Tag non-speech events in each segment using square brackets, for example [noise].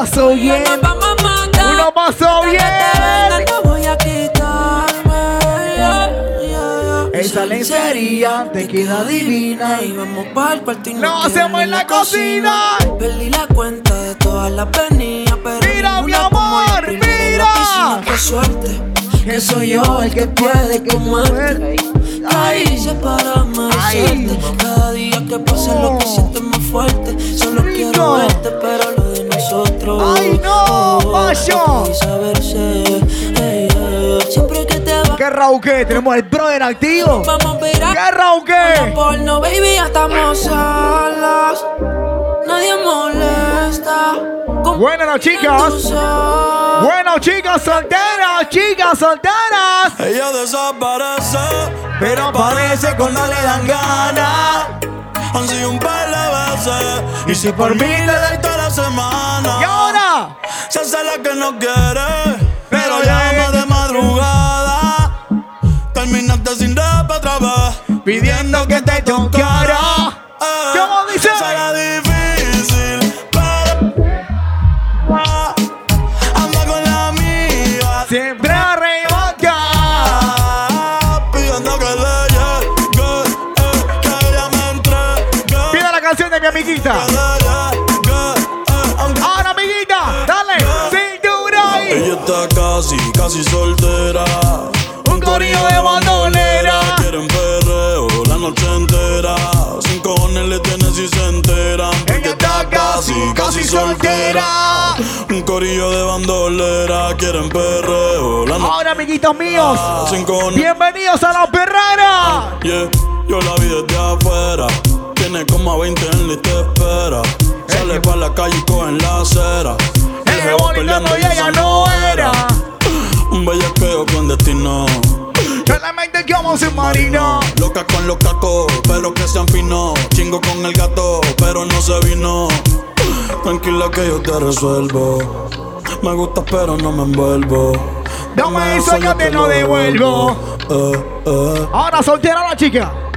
paso bien. Uno paso bien. Esa lencería te queda divina. Y vamos para el cuarto y No nos hacemos en la cocina. Perdí la cuenta de todas las venidas, pero Mira, mi amor, mira. Qué suerte, Que soy yo el que puede comerte. Ahí se para merecerte. Cada día que pasa lo que sientes más fuerte. Solo quiero verte, pero nosotros. Ay, no, macho. y saberse. Ey, ey, Siempre que te vas, ¿Qué Raúl qué? Tenemos el brother activo. vamos a ver a ¿Qué Raúl qué? porno, baby, ya estamos solas. Nadie molesta. Con Buenas las chicas. Bueno, chicas solteras, chicas solteras. Ella desaparece, Pero parece cuando le dan ganas. han sido un par de veces. Y si por mí le doy la semana. ¿Y ahora? Se hace la que no quiere, Pero llama de madrugada. Terminaste sin rap otra vez, Pidiendo que te tocara. Eh, ¿Cómo dice? Será difícil, pero anda con la amiga. Siempre arrebata. Ella está casi, casi soltera. Un corillo de bandolera. Quieren perreo la noche entera. Sin cojones le tienen si se enteran. Ella está casi, casi soltera. Un corillo de bandolera. Quieren perreo la noche Ahora, amiguitos míos. sin cojones. Bienvenidos a la perrera. Yeah, yo la vi desde afuera. Tiene como a 20 en lista de espera. Sale pa' la calle y coge en la acera. Gritando y ella no era. Un bellaqueo con destino. Solamente como submarino. Loca con los cacos, pero que sean finos. Chingo con el gato, pero no se vino. Tranquila que yo te resuelvo. Me gusta, pero no me envuelvo. Dame eso, yo te lo devuelvo. Eh, eh. Ahora soltera la chica.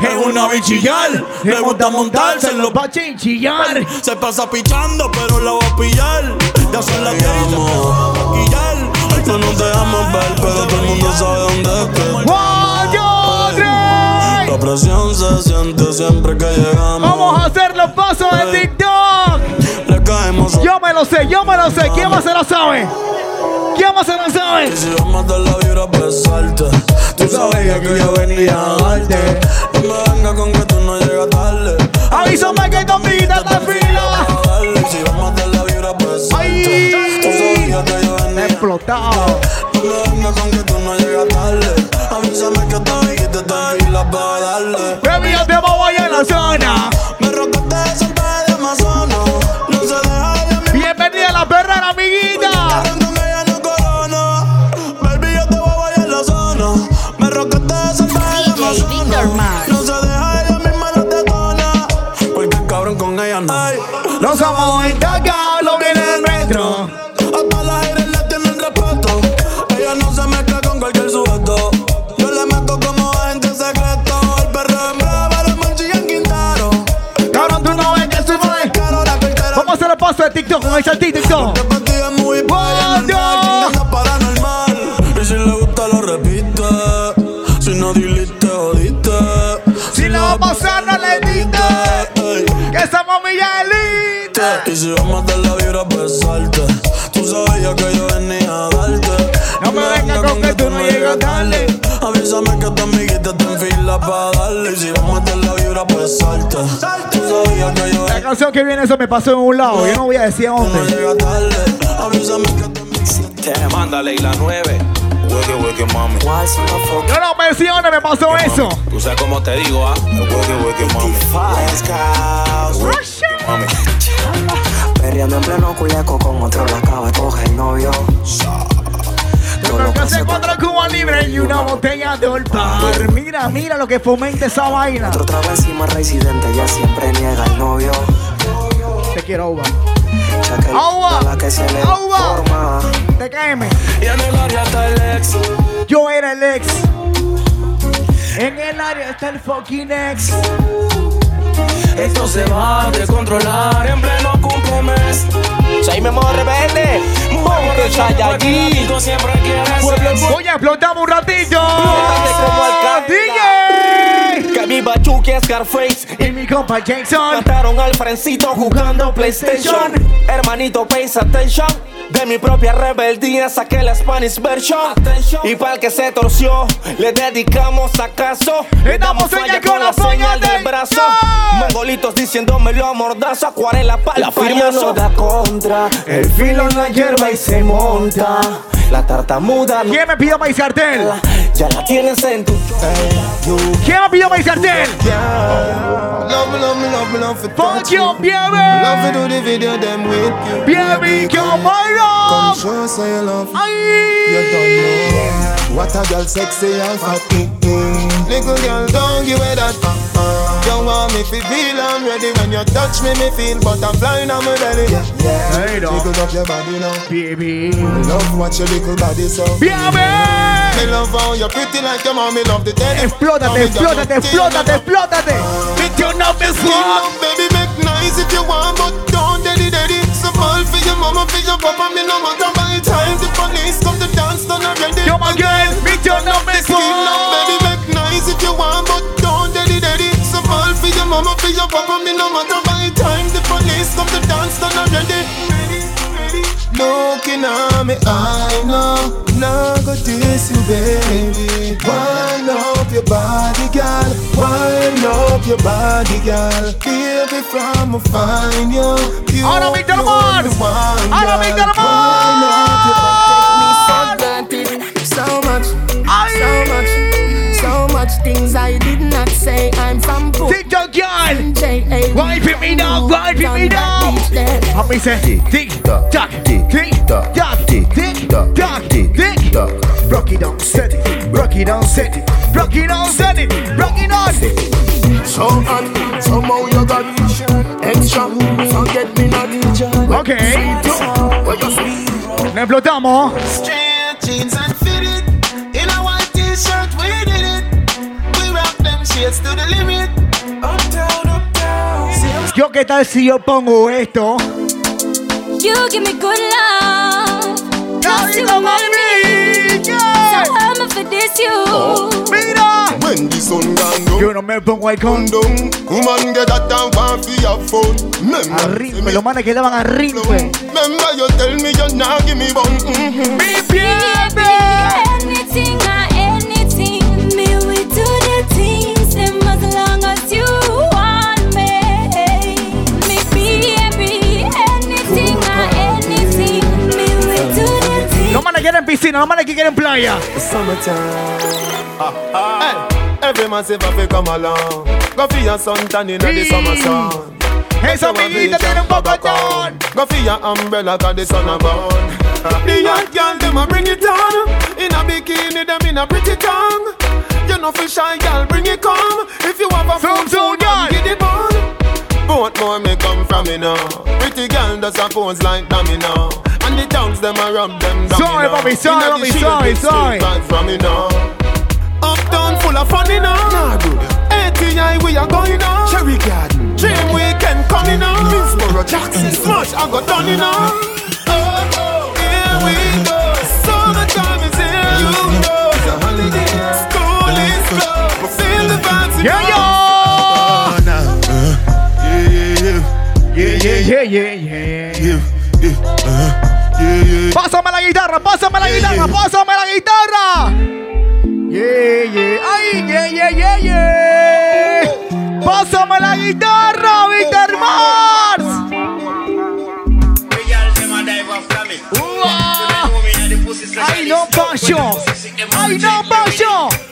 Es una bichillar, le gusta montarse en los va a chinchillar. Se pasa pichando, pero la voy a pillar. Ya son las 10 y se empezó a maquillar. No nos dejamos ver, pero todo el mundo sabe dónde es que. La presión se siente siempre que llegamos. Vamos a hacer los pasos de TikTok. Le caemos Yo me lo sé, yo me lo sé. ¿Quién más se lo sabe? ¿Quién más se lo sabe? Si vamos a dar la vibra, pues salte. Tú sabías que yo venía a darte. No me venga con que tú no llegas tarde. Avísame que conmigo te fila. Si vamos a dar la vibra, pues salte. Tú sabías que yo venía Explotado. No me venga con que tú no llegas tarde. Avísame que te dijiste te fila para darle. Baby, yo te voy a la zona. Paso de TikTok con el saltito Y si vamos a la vibra, pues salte. Tú sabías que yo venía a darte. No me vengas con que tú no llegas tarde. Avísame que tu amiguita está en fila para darle. Y si vamos a la vibra, pues salte. Tú sabías que yo La canción que viene, eso me pasó en un lado. Yo no voy a decir a a no dónde. llega tarde. Avísame que tu amiguita Mándale y la 9. Hueque, hueque, mami. Yo no menciono, me pasó eso. Tú sabes cómo te digo, ¿ah? Hueque, hueque, mami. Mami. Perreando en pleno culeco con otro la acaba de coger novio. Yo cuatro cubas libres y una botella de olpar. Mira, mira lo que fomenta esa vaina. Otro trago encima residente, ella siempre niega el novio. Te quiero, Uva. Agua. la que se le Agua. TKM. Y en el área está el ex. Yo era el ex. En el área está el fucking ex. Esto se va a descontrolar en pleno cumplemes. Soy Memo Rebelde, Monte Saiyajin. a explotar un ratito. como DJ. Que viva Chucky Scarface. Y mi compa Jason. Mataron al frencito jugando PlayStation. Hermanito, pay attention. De mi propia rebeldía saqué la Spanish version. Y para el que se torció, le dedicamos acaso. Le damos señal con la señal del brazo. yeah. Mongolitos diciéndomelo a mordazo, acuarela para la firma no da contra. El filo en la hierba y se monta. La tartamuda ¿Quién me pidió maíz sartén? ya la tienes en tu. ¿Quién me pidió maíz sartén? Love me, love love love Fuck Love to the video them with you. Baby, come on. Come show say you love. You Ay. don't know what a girl sexy and fat. Little girl, don't give it that. You want me to feel I'm ready when you touch me, me feel butterfly on my belly. Yeah, yeah. Hey, dog. Jiggle up your body now. Baby. Love watch your little body so. Me Baby. love how you're pretty like your mommy love the teddy. Explótate, Mommy, explótate, you're explótate, explótate. With your numbers Skin love, baby, make nice if you want, but don't daddy daddy. So fall for your mama, for your papa, me no matter by time the police come to dance, done already. Come on, girl. Meet your number Skin papa, me no matter by time the police come to dance, done already. Looking at me, I know, now go diss you, baby. Wind up your body, girl. Wind up your body, girl. Baby, from a fine you. you Ahora, Víctor you're Amor. the one, Ahora, girl. Much things I did not say. I'm from TikTok girl. J.A. Wipe it me now, wipe it me now. A mí dice tick tock, tick tock, tick tick tock, tick tock. Rock it down, set it, rock it down, set it, rock it down, set it, rock it down. So hot, somehow you got extra. Forget me not. Okay, Where you sweet. nos. Straight jeans and fitted. Yo, ¿qué tal si yo pongo esto? You give me good love. Cause you. Mira, When the sun gone down, yo no me pongo el con. down. Woman get that and want for your phone. Remember, A ritmo, los manes que le van a ritmo. Remember you tell me give one. Mm-hmm. Baby, piscina, los manes que quieren playa. Hey, eh, every man say fi come along. Go for your suntan in the summer sun. Esa amiguita tiene un pocotón. Go for your umbrella cause the sun a burn. The young girl them a bring it on. In a bikini them in a pretty tongue. You know for shy girl bring it come. If you have a phone, phone, girl. get it on. Both more me come from me. Pretty girl does a pose like dummy now. And the tongues them a rub them down. Sorry, Bobby, sorry, Bobby, sorry, sorry. From me now. Uptown full of fun, you know. Nah, good. ATI, we are going on. Cherry Garden. Dream weekend coming on. Minsboro, Jackson, Smash, I got done, you know. Yeah. Pásame la guitarra, pásame la guitarra, pásame la guitarra. Yeah, yeah, ay, yeah, yeah, yeah, yeah. Pásame la guitarra, Víctor Mars. Ay, no passion. Ay, no passion.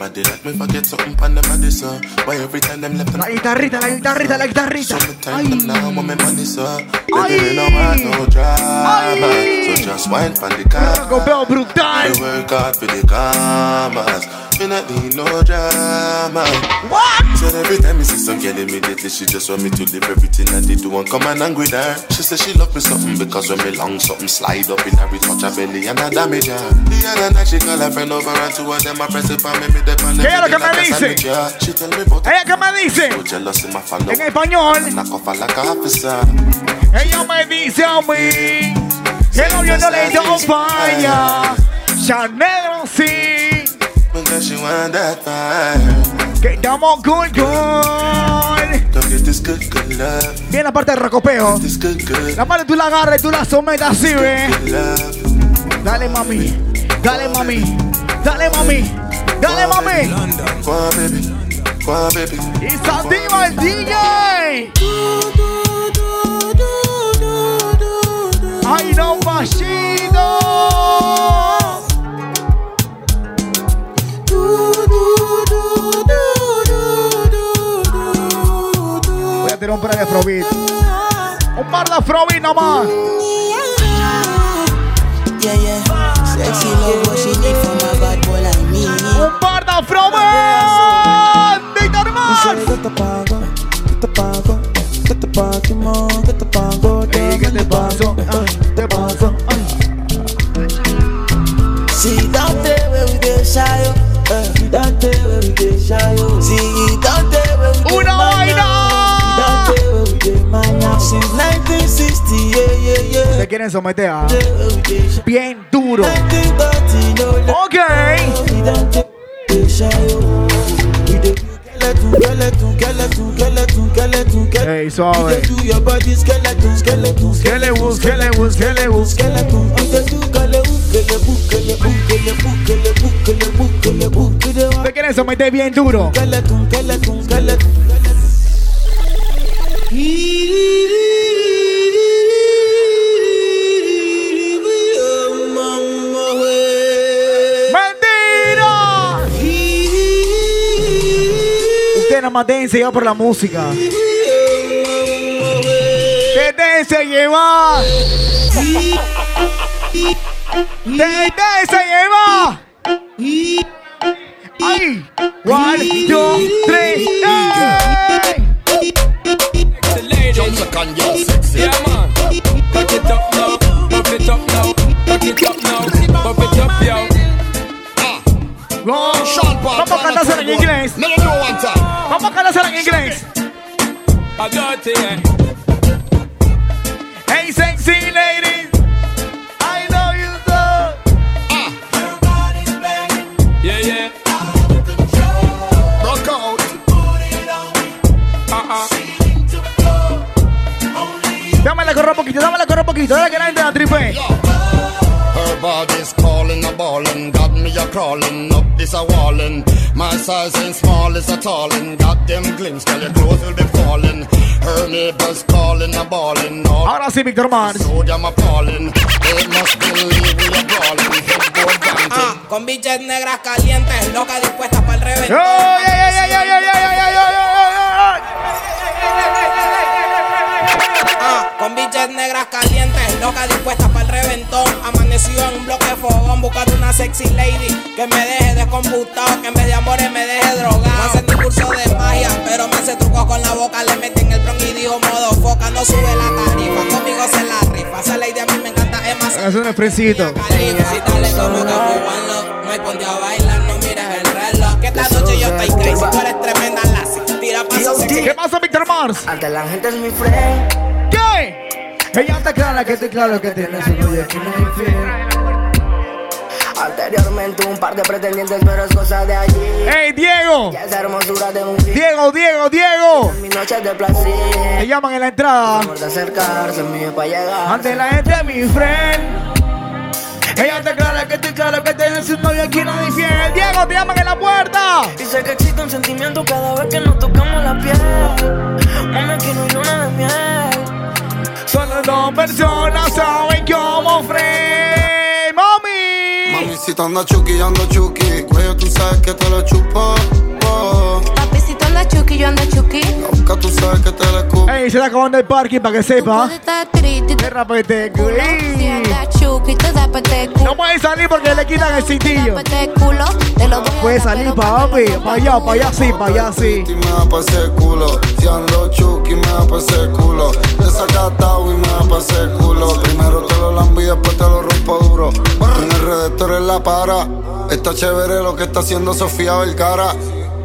Body like me forget something on them body so Why every time them left La guitarrita, la guitarrita, la guitarrita. Summertime them now want me money so Ay. Baby me no want no drama Ay. So just wine pon the car Copeo brutal. We work hard for the commas Me not need no drama. What? Said every time me see some girl immediately she just want me to leave everything that they do and come and hang with her. She said she love me something because when me long something slide up in her, it touch her belly and I damage her. The other night she call her friend over and two of them I press it for me, me ¿Qué es lo que me dice? Ella que me dice en español. Ella me dice a mí que el novio no le dio falla. Chanel sí. Que estamos good, good. Bien la parte del rocopeo. La parte tú la agarras y tú la sometas así, ve. Dale, mami. Dale, mami. Dale, mami. Dale, mami. On, baby. On, baby. Se activa el DJ. Ay, no, machito. Voy a tirar un par de afrobeat. Un par de afrobeat nomás. Yeah, yeah. Sexy love, what she need from a quieren someter a. Bien duro. Ok. Hey, suave. Te bien duro. más déjense por la música. Déjense llevar. Déjense llevar. Size ain't small, it's a tallin', got them glimpse, girl your clothes will be falling. Her neighbors calling, a ballin', all Ahora sí, so damn appalling. They must believe we are brawling, headboard dancing. Ah, con biches negras calientes, locas dispuestas para el ¡Ey, reventón. Ah, con biches negras calientes, locas dispuestas para el reventón. En un bloque de fogón, buscando una sexy lady que me deje descomputado, que en vez de amores me deje drogado. No hace ni curso de magia, pero me hace trucos con la boca. Le meten el bron y dijo modo foca, no sube la tarifa. Conmigo se la rifa. Esa lady a mí me encanta, es más. Es un y dale como que hay ponte a bailar, no mires el reloj. Que esta noche yo estoy crazy, tú eres tremenda lassie. Tira paso. ¿Qué pasa, Víctor Mars? Ante la gente es mi friend. ¿Qué? Ella está clara que estoy claro que tiene su novio que no infiel. Anteriormente un par de pretendientes, pero es cosa de allí. ¡Ey, Diego! Ya esa hermosura de un. Diego, Diego, Diego. Mi noche de placer. Te llaman en la entrada. De acercarse, mío para llegar. Ante la gente, mi friend. Ella está clara que estoy claro que tiene su novio aquí no infiel. Diego, te llaman en la puerta. Sé que existe un sentimiento cada vez que nos tocamos la piel. Mami, aquí no hay luna de miel. Dos personas saben cómo friend. Mami. Mami, si te anda chuki, ando chuki, cuello tú sabes que te lo chupo. oh. Anda chuki, yo ando chuki. Nunca tú sabes que te la escupo. Ey, se está acabando el parking para que sepa. Puedes Qué rapete, culo. Si güey. anda chuki, te da pete culo. No puede salir porque le quitan el cintillo. Pete culo, te lo voy a Puede dar, salir para papi, para allá, para allá sí, para allá sí. Me da pa' ese culo. Si ando chuki, me da pa' ese culo. Desacatado y me da pa' ese culo. Primero te lo lambo y después te lo rompo duro. En el redactor en la para. Está chévere lo que está haciendo Sofía Vergara.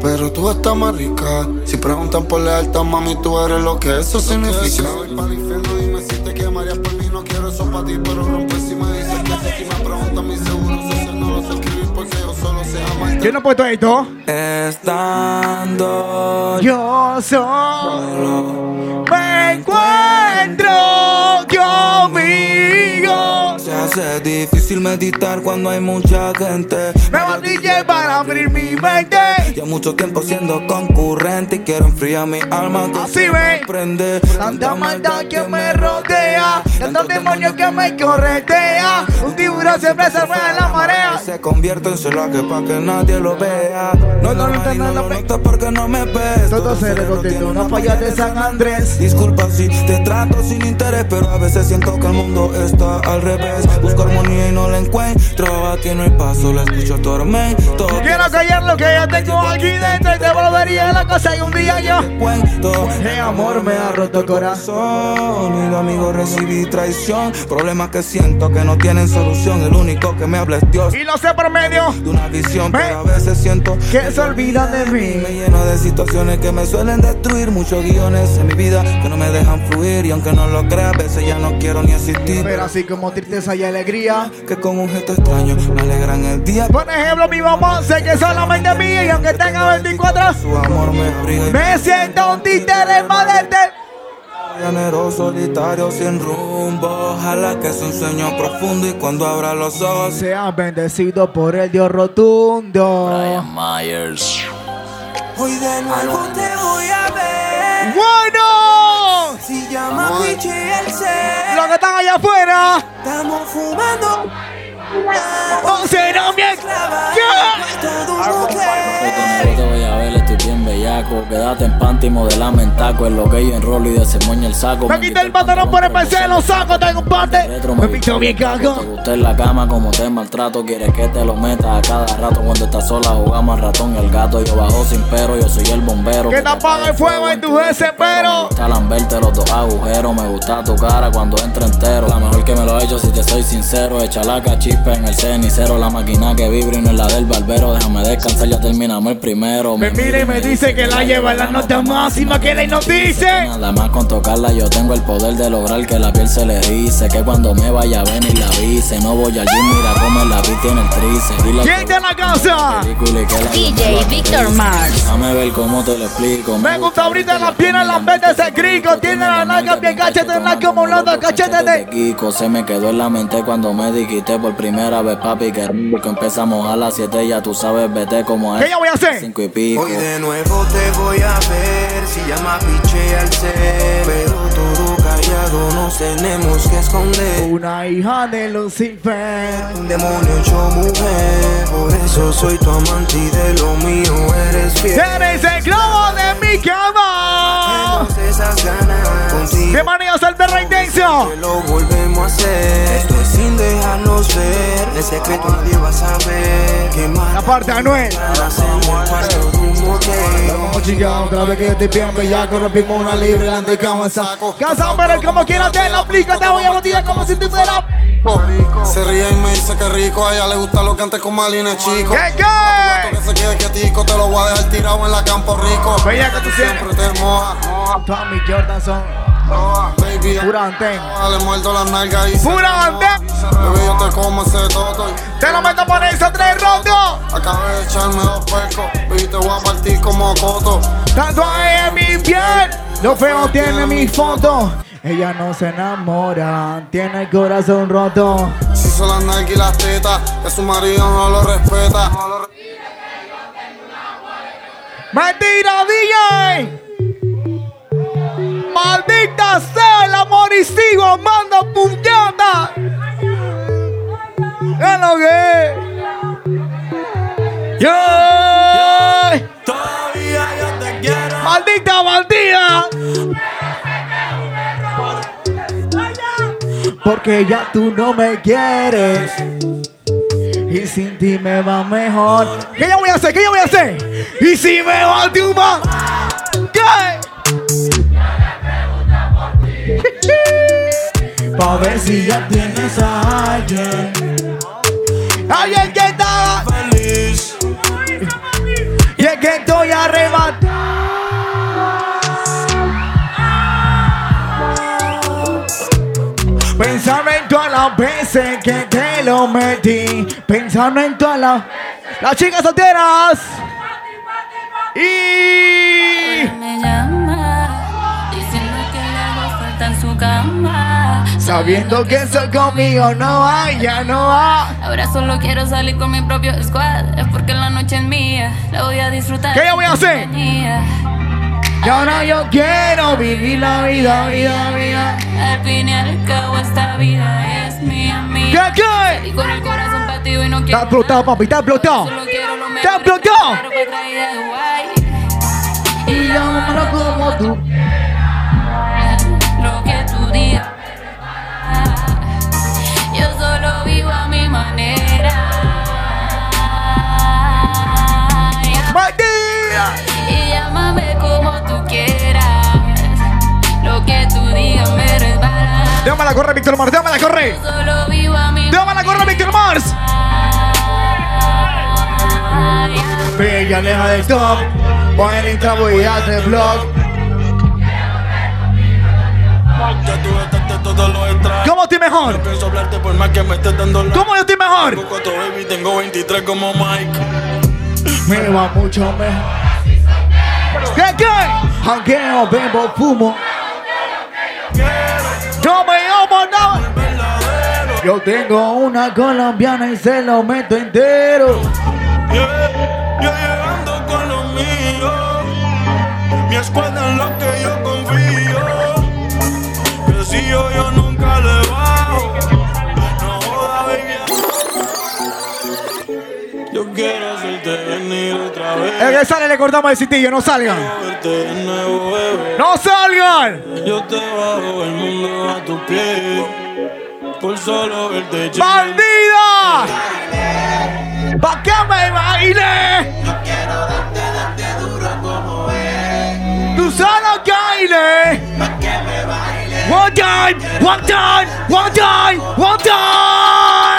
Pero tú estás más rica. Si preguntan por lealtad, mami, tú eres lo que eso significa. Dime si te quemarías por mí, no quiero eso pa' ti, pero rompe si me dices que sí. Si me preguntan mi seguro social, no lo sé escribir porque yo solo sé amarte. ¿Quién no ha puesto esto? Estando Yo solo me encuentro. Se hace difícil meditar cuando hay mucha gente. Me bandille para abrir mi mente. Ya mucho tiempo siendo concurrente y quiero enfriar mi alma. que Así se ve. me prende. Tanta maldad que me rodea, tantos demonios que me corretea. Un tiburón siempre se mueve en la marea. Se convierte en celaje para que nadie lo vea. No, no, lo nota porque no me ves. Todo cerebro de una falla de San Andrés. Disculpa si te trato sin interés, pero a veces siento que el mundo está al revés. Busco armonía y no la encuentro. Aquí no hay paso, la escucho tormento. Quiero callar lo que ya tengo aquí dentro y te volvería la cosa y un día yo. Cuento. Hey, amor, me ha roto el corazón. Y de amigo recibí traición. Problemas que siento que no tienen solución. El único que me habla es Dios. Y lo sé por medio De una visión, Ve. pero a veces siento que se olvida de Me mí. lleno de situaciones que me suelen destruir. Muchos guiones en mi vida que no me dejan fluir. Y aunque no lo crea, a veces ya no quiero ni existir. Pero así como tristeza y alegría. Que con un gesto extraño me alegran el día. Por ejemplo, mi mamá sé que solamente es mía y aunque tenga 24, Su amor me y me siento un títere este. Llanero solitario sin rumbo. Ojalá que sea un sueño profundo y cuando abra los ojos. Sean bendecidos por el Dios rotundo. Myers. Hoy de nuevo te voy a ver. ¡Bueno! Si llama Pichi el ser. Los que están allá afuera, Estamos fumando. bien. Bellaco. Quédate en panty, modelame en taco. En lo que yo enrolo y desemoña el saco. Me quité el pantalón por empezar, lo saco, tengo un pante. Retro, Me picho bien Te cago. gusta en la cama como te maltrato. Quieres que te lo metas a cada rato. Cuando estás sola jugamos al ratón y el gato. Yo bajo sin pero, yo soy el bombero. Que te apaga el fuego en tu desespero. Me gusta verte los dos agujeros. Me gusta tu cara cuando entra entero. La mejor que me lo he hecho, si te soy sincero. Echa la cachispa en el cenicero. La máquina que vibra y no es la del barbero. Déjame descansar, ya terminamos el primero. Me mira y me dice que la lleva en la nota máxima que la nos dice. Nada más con tocarla yo tengo el poder de lograr que la piel se le dice Que cuando me vaya a venir la avise No voy al gym, mira cómo la vi tiene el trice Dile ¿Quién en la casa? DJ Victor Mars. Déjame ver cómo te lo explico Me gusta ahorita las piernas, las veces ese crico. Tiene la nalga bien cachete, la como hablando cachete de. Kiko se me quedó en la mente cuando me dijiste por primera vez papi que rico empezamos a las 7 ya tú sabes vete como ¿Qué yo voy a hacer? cinco y pico Hoy de nuevo te voy a ver. Si llama Piche al ser. Pero callado nos tenemos que esconder. Una hija de Lucifer. Un demonio hecho mujer. Por eso soy tu amante y de lo mío eres fiel. Eres el globo de mi cama. Esas ganas. Contigo ¿Qué manía el perro intenso? que lo volvemos a hacer. Esto es sin dejarnos ver. De secreto nadie va a saber. Que La más parte de Anuel. el. Vamos chica, otra vez que yo estoy bien bellaco, rompimos una libre delante de cama saco. Casado, pero como quiera te lo aplico, te voy a botillar como si tú fueras. Se ríe y me dice que rico. A ella le gusta lo que antes con Malina chico. ¿Qué qué? Que se quede quietico, te lo voy a dejar tirado en la campo rico. Bella que tú Siempre te moja. Tommy Jordan son Baby, pura antena. le muerdo las nalgas y Pura antena. Bebé, yo te como ese toto. Te lo meto por esos tres rondos. Acabé de echarme dos pecos. Baby, te voy a partir como coto. Tatuaje en mi piel. Lo feo tiene mi foto. Ella no se enamora, tiene el corazón roto. Si son las y las tetas, que su marido no lo respeta. ¡Mentira, DJ! ¡Maldita sea el amor y sigo manda puñata! ¿Qué lo que? ¡Yeah! Todavía yo te quiero. Maldita bandida. Porque ya tú no me quieres. Y sin ti me va mejor. ¿Qué yo voy a hacer? ¿Qué yo voy a hacer? Y si me va tu ma. ¿Qué? [laughs] Pa' ver si ya tienes a alguien. Alguien que está las veces que te lo metí. Pensando en todas las. Las chicas solteras. Y. Me llama diciendo que le hago falta en su cama. Sabiendo que eso conmigo no hay, ya no hay. Ahora solo quiero salir con mi propio squad. Es porque la noche es mía. La voy a disfrutar. ¿Qué yo voy a hacer? Y ahora yo quiero vivir la vida, vida, vida. Al fin y al cabo esta vida es. ¿Qué, qué? Y con el corazón partido y no quiero Está explotado, papi, está explotado. Está explotado. Y llámalo como tú. Lo que tú digas. Yo solo vivo a mi manera. Y llámame como tú quieras. Lo que tú digas me. Déjame la corre, Víctor Mars, déjame la corre. Déjame la corre, Víctor Mars. Bella, aleja del top. El voy a tú gastaste todos los extras. ¿Cómo estoy mejor? ¿Cómo yo estoy mejor? Tengo cuatro baby, tengo 23 como Mike. Me va mucho mejor. ¿Qué, qué? Jangueo, bebo, fumo. No me amo, no. Yo tengo una colombiana y se lo meto entero. Yo llegando con los míos. Mi escuadra en la que yo confío. Que si yo, yo nunca le bajo. No joda, baby. Yo quiero El que sale le cortamos el citillo, no salgan. Nuevo. ¡No salgan! Yo te bajo el mundo a tus pies. Por solo verte. ¡Bandida! ¿Pa' qué me baile? Tú solo baile. One time, one time, one time, one time.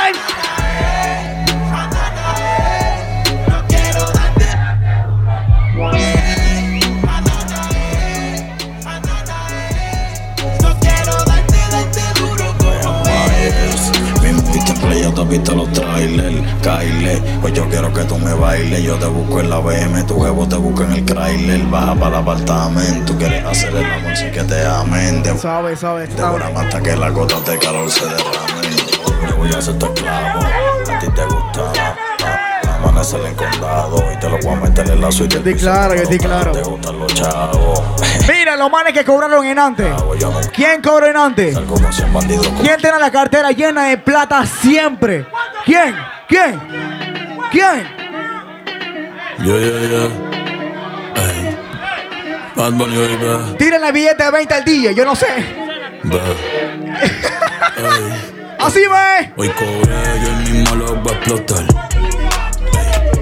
Te he visto los trailers, Kyle. Pues yo quiero que tú me bailes. Yo te busco en la BM, tu jevo te busca en el trailer. Baja para el apartamento, quieres hacer el amor sin que te amen. De Sabe, sabe, hasta que las gotas de calor se derramen. Le voy a hacer tu esclavo, a ti te gusta. Amanecer en condado y te lo voy a meter en la suite. Estoy claro, yo estoy claro. Te gustan los chavos. [laughs] Mira los manes que cobraron en antes. ¿Quién cobró en antes? ¿Quién tiene la cartera llena de plata siempre? ¿Quién? ¿Quién? ¿Quién? Yeah, yeah. Ey. Bad Bunny, baby. Tiren la billete de 20 al día, yo no sé. [laughs] Así ve. Hoy cobré, yo el mismo lo voy a explotar.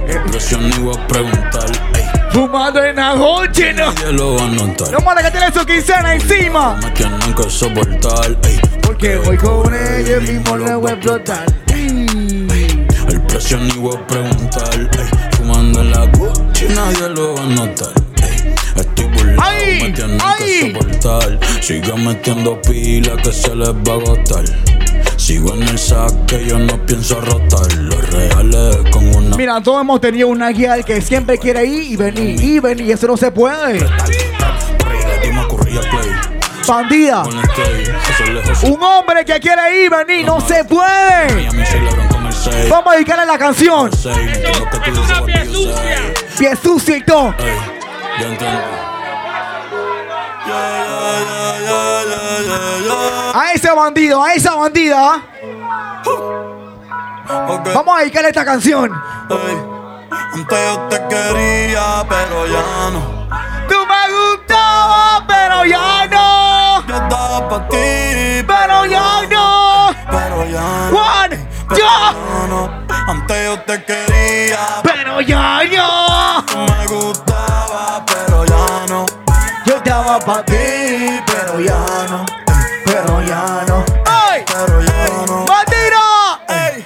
Ey. Presión ni voy a preguntar. Ey. Fumando en la noche, no. Nadie lo va a notar. Los manes que tienen su quincena encima. Me tienen que soportar. Ey. Porque hoy con ellos mismo le voy a explotar. El precio ni voy a preguntar. Ey. Fumando en la Gucci, nadie lo va a notar. Estoy burlado, ¡Ay! me tienen ¡Ay! que soportar. Sigan metiendo pila que se les va a agotar. Sigo en el saque, yo no pienso rotar. Los reales con una Mira, todos hemos tenido una guía que siempre quiere ir y venir, y venir, y eso no se puede. Bandida. Un hombre que quiere ir y venir, no se puede. Miami soy LeBron con el 6. Vamos a dedicarle la canción. Lo que. Pie sucio y todo. Yo. A ese bandido, a esa bandida. Vamos a dedicarle esta canción. Antes yo te quería, pero ya no. Tú me Pero ya no. Yo estaba pa' ti, Pero ya no. pero ya no. One, two. no. Antes yo te quería, Pero ya no. Para ti, pero ya no. Pero ya no. ¡Ay! Pero ya no. Ey,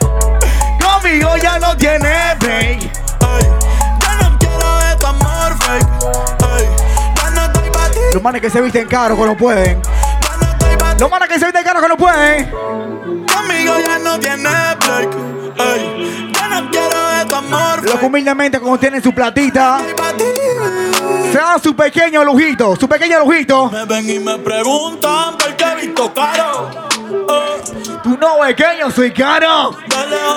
Conmigo ya no tiene break. ey. Ya no quiero de tu amor fake. Ey, ya no estoy pa' ti, Los manes que se visten caro que no pueden. ya no estoy pa' ti. Los manes que se visten caro que no pueden. Conmigo ya no tiene break. Ey, ya no quiero de tu amor Los fake. humildemente como tienen su platita, Estoy pa' ti. Se dan su pequeño lujito, su pequeño lujito. Me ven y me preguntan por qué he visto caro. Eh, Tú no ves que yo soy caro.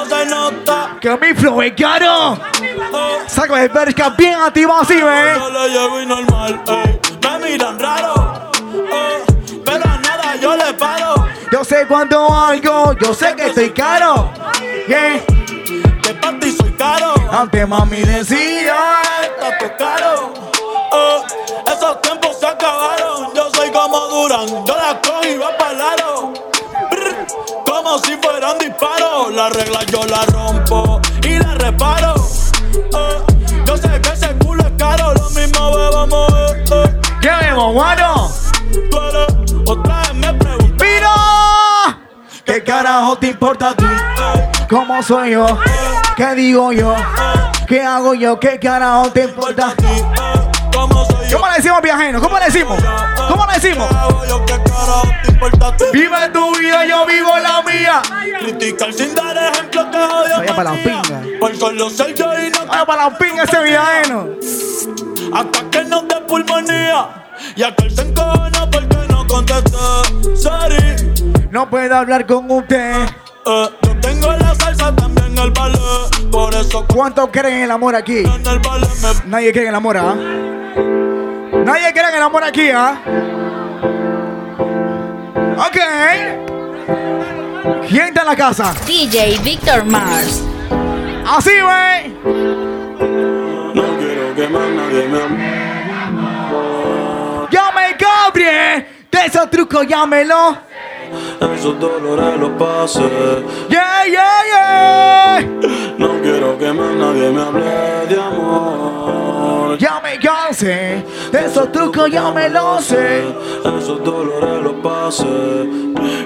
de nota. Que mi flow es caro. eh, Saco el verga bien activo así, ¿ves? Yo le llego y normal, ey. Me miran raro, eh, pero a nada yo le paro. Yo sé cuando algo, yo sé que estoy caro. Yeah. Que para ti soy caro, Antes mami decía, está caro. Eh, esos tiempos se acabaron. Yo soy como Durán, yo la cojo y va para Como si fueran disparos. La regla yo la rompo y la reparo. Eh, yo sé que ese culo es caro, lo mismo bebamos. Eh. ¿qué vemos, guano? Otra vez me preguntas. ¡Mira! ¿Qué carajo te importa a ti? ¿Cómo soy yo? ¿Qué digo yo? ¿Qué hago yo? ¿Qué carajo te importa a ti? ¿Cómo le decimos viajero? ¿Cómo le decimos? ¿Cómo le decimos? ¿Qué hago yo? ¿Qué carajo te? Vive tu vida, yo vivo la mía. Criticar sin dar ejemplo que odio Vaya para la pinga. Por solo ser yo y no Vaya para la pinga ese viajero. Hasta que no dé pulmonía Y aquel se encojona porque no contesté Sorry No puedo hablar con usted. eh, Yo tengo la salsa también el ballet Por eso ¿Cuánto creen en el amor aquí? en el ballet me Nadie cree en el amor, ¿ah? Nadie en el amor aquí, ¿ah? Ok. ¿Quién está en la casa? DJ Victor Mars. Así, güey. No quiero que más nadie me ame Yo me cobre de esos trucos, llámelo. Esos dolores los pasé Yeah, yeah, yeah. No quiero que más nadie me hable de amor Ya me cansé de esos trucos, ya me lo sé. Esos dolores los pasé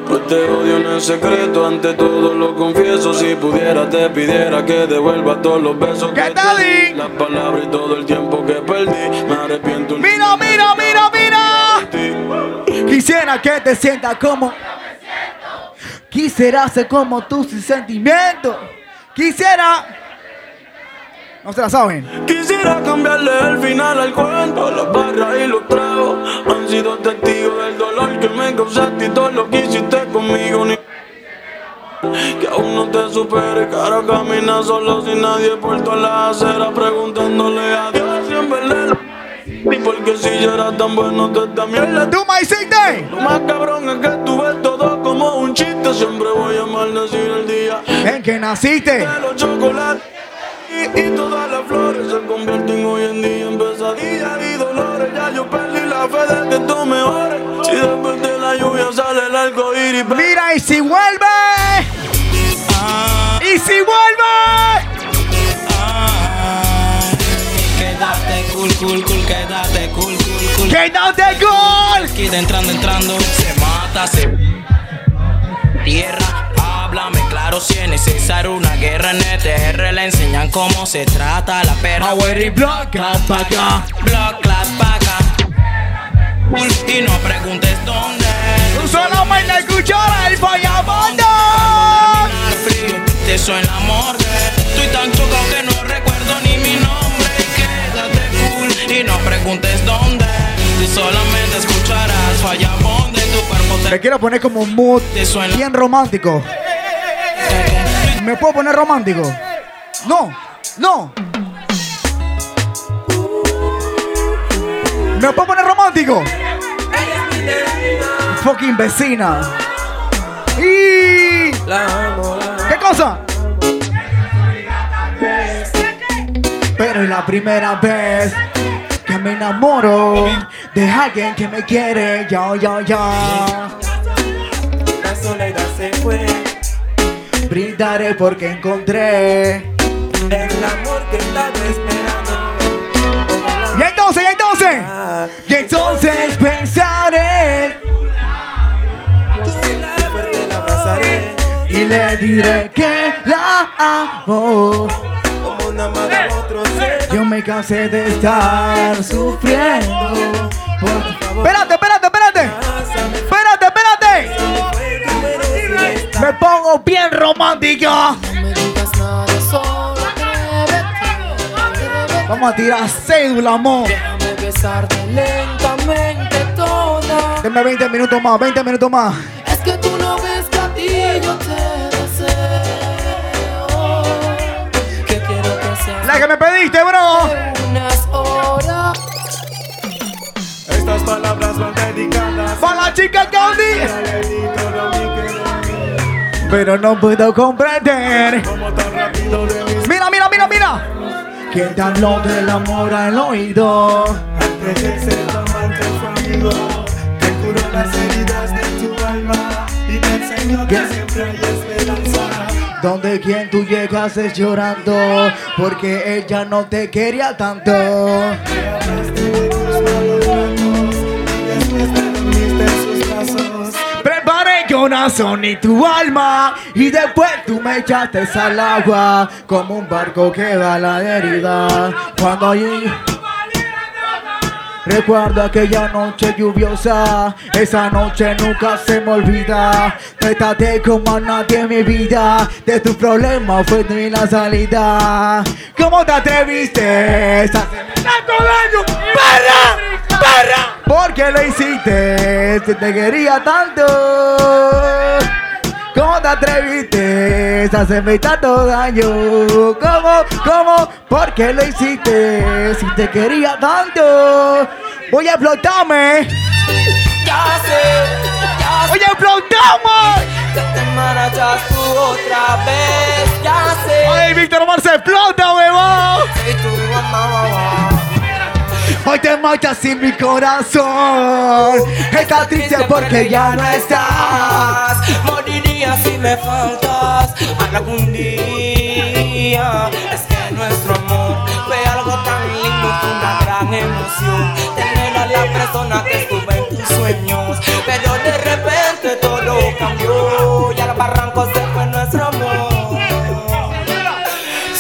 Pues te odio en el secreto Ante todo lo confieso Si pudiera te pidiera que devuelva todos los besos ¿Qué que te Di? Las palabras y todo el tiempo que perdí Me arrepiento Mira, mira, mira, mira. Quisiera que te sientas como. Quisiera ser como tú sin sentimiento. Quisiera. No se la saben. Quisiera cambiarle el final al cuento Las barras y los tragos Han sido testigos del dolor que me causaste Y todo lo que hiciste conmigo ni que aún no te supere, cara camina solo sin nadie por todas las aceras preguntándole a Dios si en verdad y porque si yo era tan bueno te da mierda ¿Tú hiciste? Lo más cabrón es que tú ves todo como un chiste Siempre voy a maldecir el día En que naciste. de los chocolates y, todas las flores se convierten hoy en día en pesadillas y dolores. Ya yo perdí la fe de que tú mejores. Si después de la lluvia sale el arco iris, Mira, y si vuelve. Y si vuelve. Quédate cool, cool, cool, quédate cool, cool, cool. ¡Quédate gol! Queda entrando, entrando, se mata, se tierra. Háblame claro si es necesario una guerra en ETR. Le enseñan cómo se trata la perra. Power block, clap pa' acá. Block, clap, paca. Y no preguntes dónde. Solamente escuchar el vagabundo. Te suena la morgue. Estoy tan chocado que no recuerdo ni mi nombre. Quédate cool y no preguntes dónde. Tú solamente escucharás fallabón de tu cuerpo. Me Te quiero poner como un mood bien romántico. ¿Me puedo poner romántico? No, no. ¿Me puedo poner romántico? Fucking vecina. Y... ¿Qué cosa? Pero es la primera vez que me enamoro de alguien que me quiere. Yo, yo, yo. La soledad se fue. Brindaré porque encontré. El amor que estaba esperando. Y entonces, y entonces. Y entonces pensaré. Y le diré que la amo. Como una madre a otro ser. Yo me cansé de estar sufriendo. Por- Espérate, espérate, espérate. Me pongo bien romántico. Vamos a tirar cédula, amor. Déjame besarte lentamente toda. Deme 20 minutos más, 20 minutos más. Es que tú no ves que a ti yo te deseo. Que quiero que sea La que me pediste, bro. unas horas. Estas palabras van dedicadas Para la chica Candy. Pero no puedo comprender. Mira, mira, mira, mira. ¿Quién te habló del amor al oído? antes de ser amante amigo. Te curó las heridas de tu alma y te enseñó que siempre hay esperanza. Donde quien tú llegases llorando porque ella no te quería tanto. Corazón y tu alma y después tú me echaste al agua como un barco que va a la herida. Cuando allí Recuerdo aquella noche lluviosa, esa noche nunca se me olvida. Trataste como a nadie en mi vida, de tus problemas fue mi la salida. ¿Cómo te atreviste? Estás tanto daño, ¡Para! ¡Para! ¿Por qué lo hiciste? Si te quería tanto. ¿Cómo te atreviste a hacerme tanto daño? ¿Cómo? ¿Cómo? ¿Por qué lo hiciste? Si te quería tanto. Voy a explotarme. Ya sé, ya Voy a explotarme. sé que te marchas tú otra vez. Ya sé. Ay, Víctor Omar se explota, huevón. Y tú amabas. Hoy te marchas sin mi corazón. Estás triste porque ya no estás. Moriría si me faltas algún día. Es que nuestro amor fue algo tan lindo, fue una gran emoción. Tener a la persona que estuve en tus sueños. Pero de repente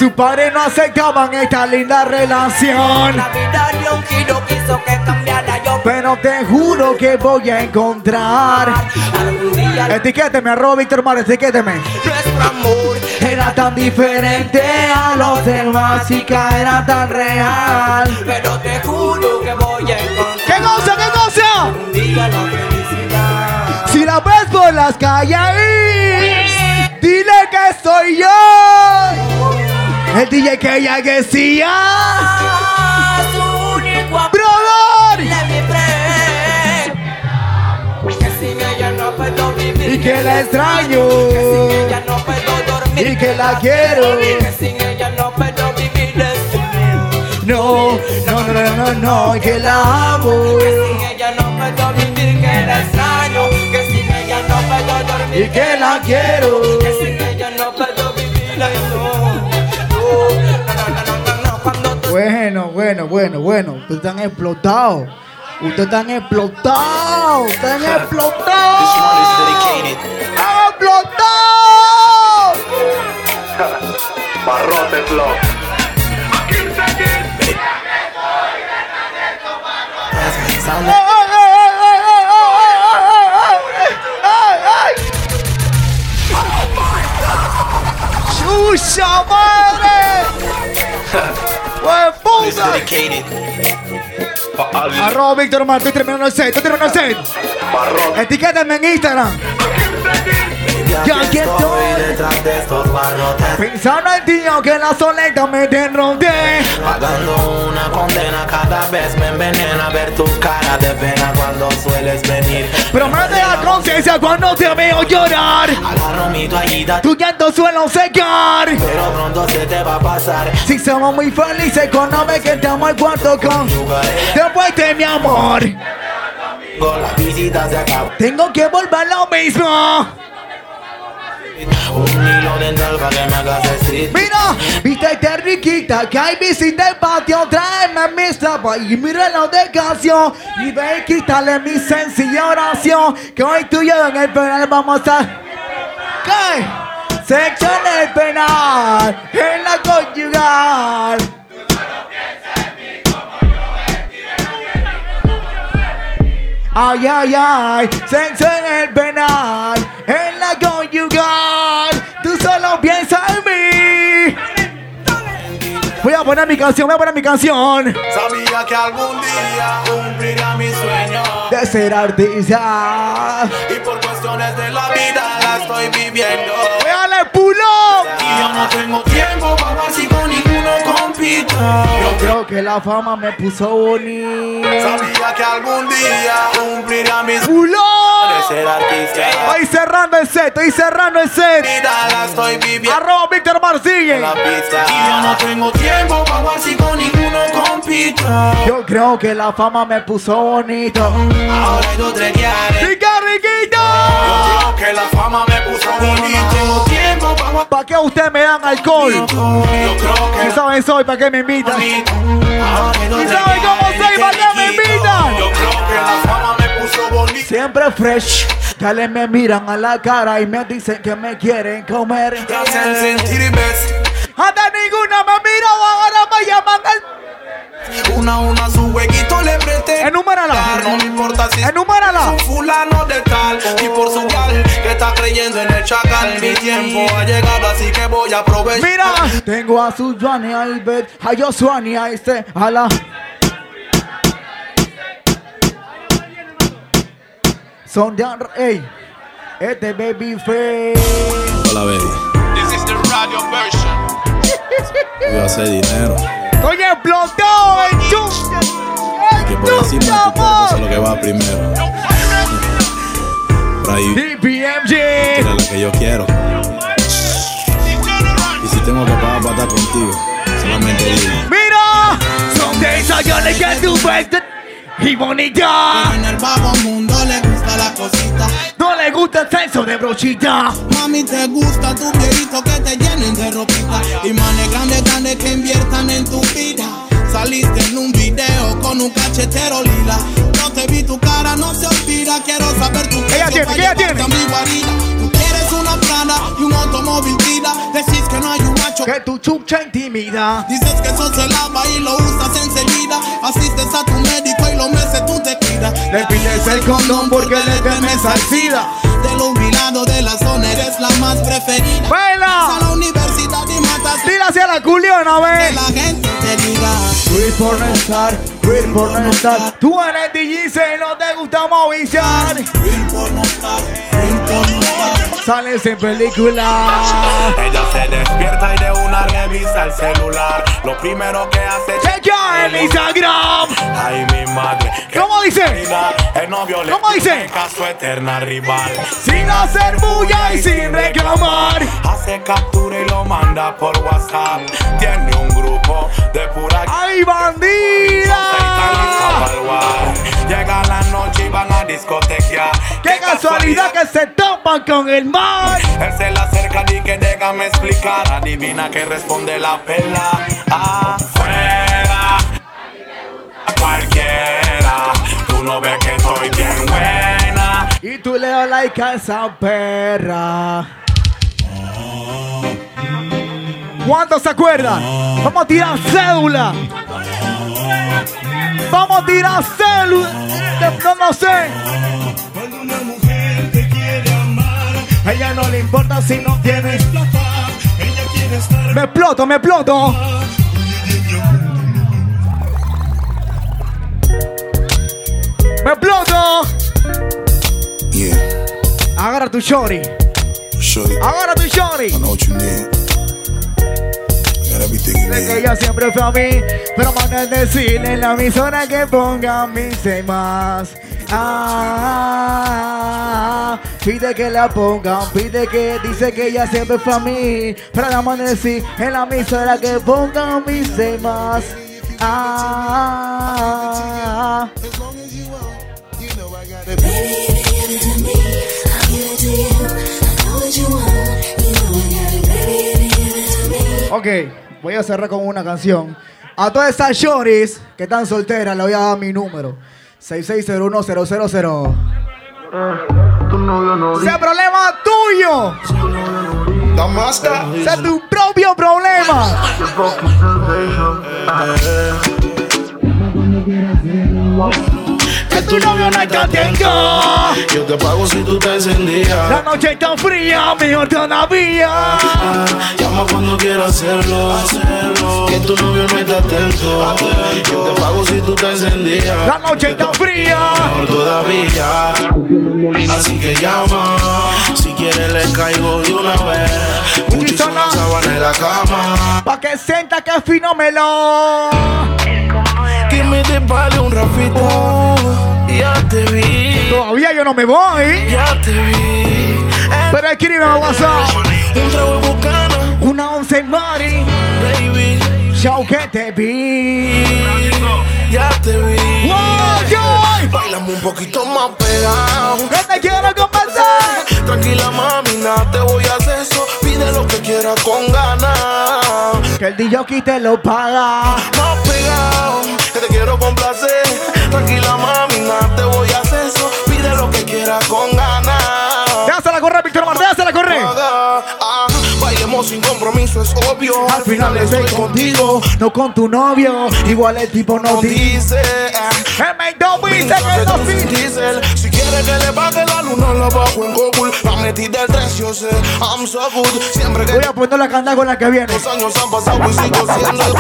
Sus padres no aceptaban esta linda relación. La vida dio un giro, quiso que cambiara yo. Pero te juro que voy a encontrar. Etiquéteme, arroba Víctor Omar, etiquéteme. nuestro amor Era tan diferente a los demás y que era tan real. Pero te juro que voy a encontrar ¿Qué cosa, qué cosa? un día la felicidad. Si la ves por las calles, ahí, dile que soy yo. El DJ que ella decía, único amor brother. Que sin ella no puedo vivir. y que la extraño, Que sin ella no puedo dormir. y que la quiero. Que sin ella no puedo vivir. No, no, no, no, no, que la amo. Que sin ella no puedo vivir. Que la extraño. Que sin ella no puedo dormir. Y que la quiero. Que sin ella no puedo vivir. Bueno, bueno, bueno, bueno. Ustedes están explotados. Ustedes están explotados. Están explotados. ¡Están explotados! Barrote Flow. ¡Chucha madre! ¡Pues puta! Arroba Víctor Omar, estoy terminando el set, estoy terminando el set. Etiquétame en Instagram. Que que estoy detrás de estos barrotes Pensando en ti, que la soleta me derroté. Pagando una condena cada vez me envenena ver tu cara de pena cuando sueles venir Pero me da conciencia cuando te veo llorar. Agarro mi toallita Tu llanto suelo secar. pero pronto se te va a pasar Si somos muy felices cuando ve que estamos al cuarto con. Después de mi amor. La visita se acabó Tengo que volver lo mismo. Un Mira, viste que riquita que hay visita el patio, tráeme mi slapa y mi reloj de canción y ve y quítale mi sencilla oración que hoy tú y yo en el penal vamos a ¿Qué? En el penal, en la conyugal. Ay, ay, ay, en el penal, en la conyugal. Voy a poner mi canción, voy a poner mi canción. Sabía que algún día cumpliría mi sueño. De ser artista. Y por cuestiones de la vida la estoy viviendo. ¡Véale, pulo! Y yo no tengo tiempo para si con ninguno compito. Yo creo que la fama me puso bonito. Sabía que algún día cumpliría mi sueño. ¡Pulo! de ser artista Estoy cerrando el set, estoy cerrando el set. Vida la estoy viviendo. Arroba Víctor Marcille. la pista Y yo no tengo tiempo para ver si con ninguno compito. Yo creo que la fama me puso bonito. Ahora hay dos tres guiares. ¡Rica, riquito! Yo creo que la fama me puso bonito. Tiempo para ¿Para qué ustedes me dan alcohol? Yo creo que saben soy, ¿para qué me invitan? bonito. Ahora hay dos ¿Y tres saben cómo soy? ¿Para qué me invitan? Yo creo que la fama me puso bonito. Siempre fresh. Dale, me miran a la cara y me dicen que me quieren comer. Te hacen sentir best. Hasta ninguna me miró, ahora me llaman al... Una a una su huequito le presté. Enumérala. No me importa si Enumérala. es un fulano de tal. Y por su gal que está creyendo en el chacal. Mi tiempo ha llegado, así que voy a aprovechar. Mira, tengo a su Johnny, a Ibet, a Josuani, a este, a la... Son de... Ey, este baby face. Hola, baby. This is the radio version. Voy a hacer dinero. Estoy explotado, el chum. Que por encima de tu cuerpo eso es lo que va primero. DPMG. era la que yo quiero. Y si tengo que pagar para estar contigo, solamente dime. Mira, son de esas yo le tu y bonita. En el vago mundo le gusta la cosita. No le gusta el sexo de brochita. Mami, te gusta tu viejito que te llenen de ropita. Y manes grandes, grandes que inviertan en tu vida. Saliste en un video con un cachetero lila. No te vi tu cara, no se olvida. Quiero saber tu ¿Qué ella tiene? ¿Qué ella tiene? a mi guarida. Tú quieres una Prada y un automóvil vida. Decís que no hay un macho Que tu chucha intimida. Dices que eso se lava y lo usas enseguida. Asistes a tu médico y lo meses tú te cuidas. Le pides el condón porque le temes al SIDA. De lo humilado de la zona eres la más preferida. ¡Baila! A la universidad y matas Tira hacia la culiona, que ve. la gente te diga. Real por no estar, real por no estar. Tú eres DJ, no te gusta moviciar. Real por no estar, real por no estar. Sales en película. Ella se despierta y de una revisa el celular. Lo primero que hace Checa en Instagram. Ay, mi madre. ¿Cómo dice? El novio le ¿Cómo dice? su eterna rival. Sin hacer bulla y sin reclamar. Hace captura y lo manda por WhatsApp. Tiene un grupo de pura ¡Ay, bandida! Llega la noche van a discotequear. ¡Qué casualidad que se topan con el mar! Él se le acerca y que déjame explicar. Adivina que responde la pela. Afuera. Cualquiera. Tú no ves que estoy bien buena. Y tú le das like a esa perra. ¿Cuántos se acuerdan? Vamos a tirar cédula. Vamos a tirar cédula. No, no sé. Cuando una mujer te quiere amar, A ella no le importa si no tienes. plata, ella quiere estar Me exploto, me exploto. Me exploto. Yeah. Agarra tu shorty. shorty. Ahora tu shorty. I know what you need. Sé que ella siempre fue a mí, pero manda a decirle en la emisora que ponga mis temas. Ah, pide que la pongan, pide que dice que ella siempre fue a mí, pero la manda a decir en la emisora que pongan mis temas. Ah, ok, voy a cerrar con una canción. A todas estas shorties que están solteras, le voy a dar mi número. 6601-000. Ese problema tuyo. Es tu propio problema. Que tu novio no está atento. Yo te pago si tú te La encendías. noche está fría, mejor todavía. Llama cuando quieras hacerlo. Que tu novio no está atento. Yo te pago si tú te encendías. La noche está fría. Mejor todavía. Así que llama. Si quieres le caigo de una vez. Muchísimas sábanas en la cama. Pa' que sienta que fino melón. Que me te vale un rafito. Ya te vi. Todavía yo no me voy. Ya te vi. Pero escríbeme a WhatsApp. Un trago de bucana. Una once mari. Baby. Show que te vi. Ya te vi. Wow, Joy. Bailame un poquito más pegado. Que te quiero conversar. Tranquila, mami, nada te voy a hacer eso. Pide lo que quieras con ganas. Que el DJ te lo paga. Más pegado, que te quiero complacer. Tranquila, mami, nada te voy a hacer eso. Pide lo que quieras con ganas. Déjala correr, Víctor Mar, déjala correr. Ah, bailemos sin compromiso, es obvio. Al final estoy contigo, no con tu novio. Igual el tipo no dice. dice. El Mendo dice que no Sin sí. diesel. Si quiere que le pague la luna, la bajo en Google. La metí del 3, yo sé. I'm so good. Siempre que Voy a poner la canta con la que viene. los años han pasado y sigo siendo el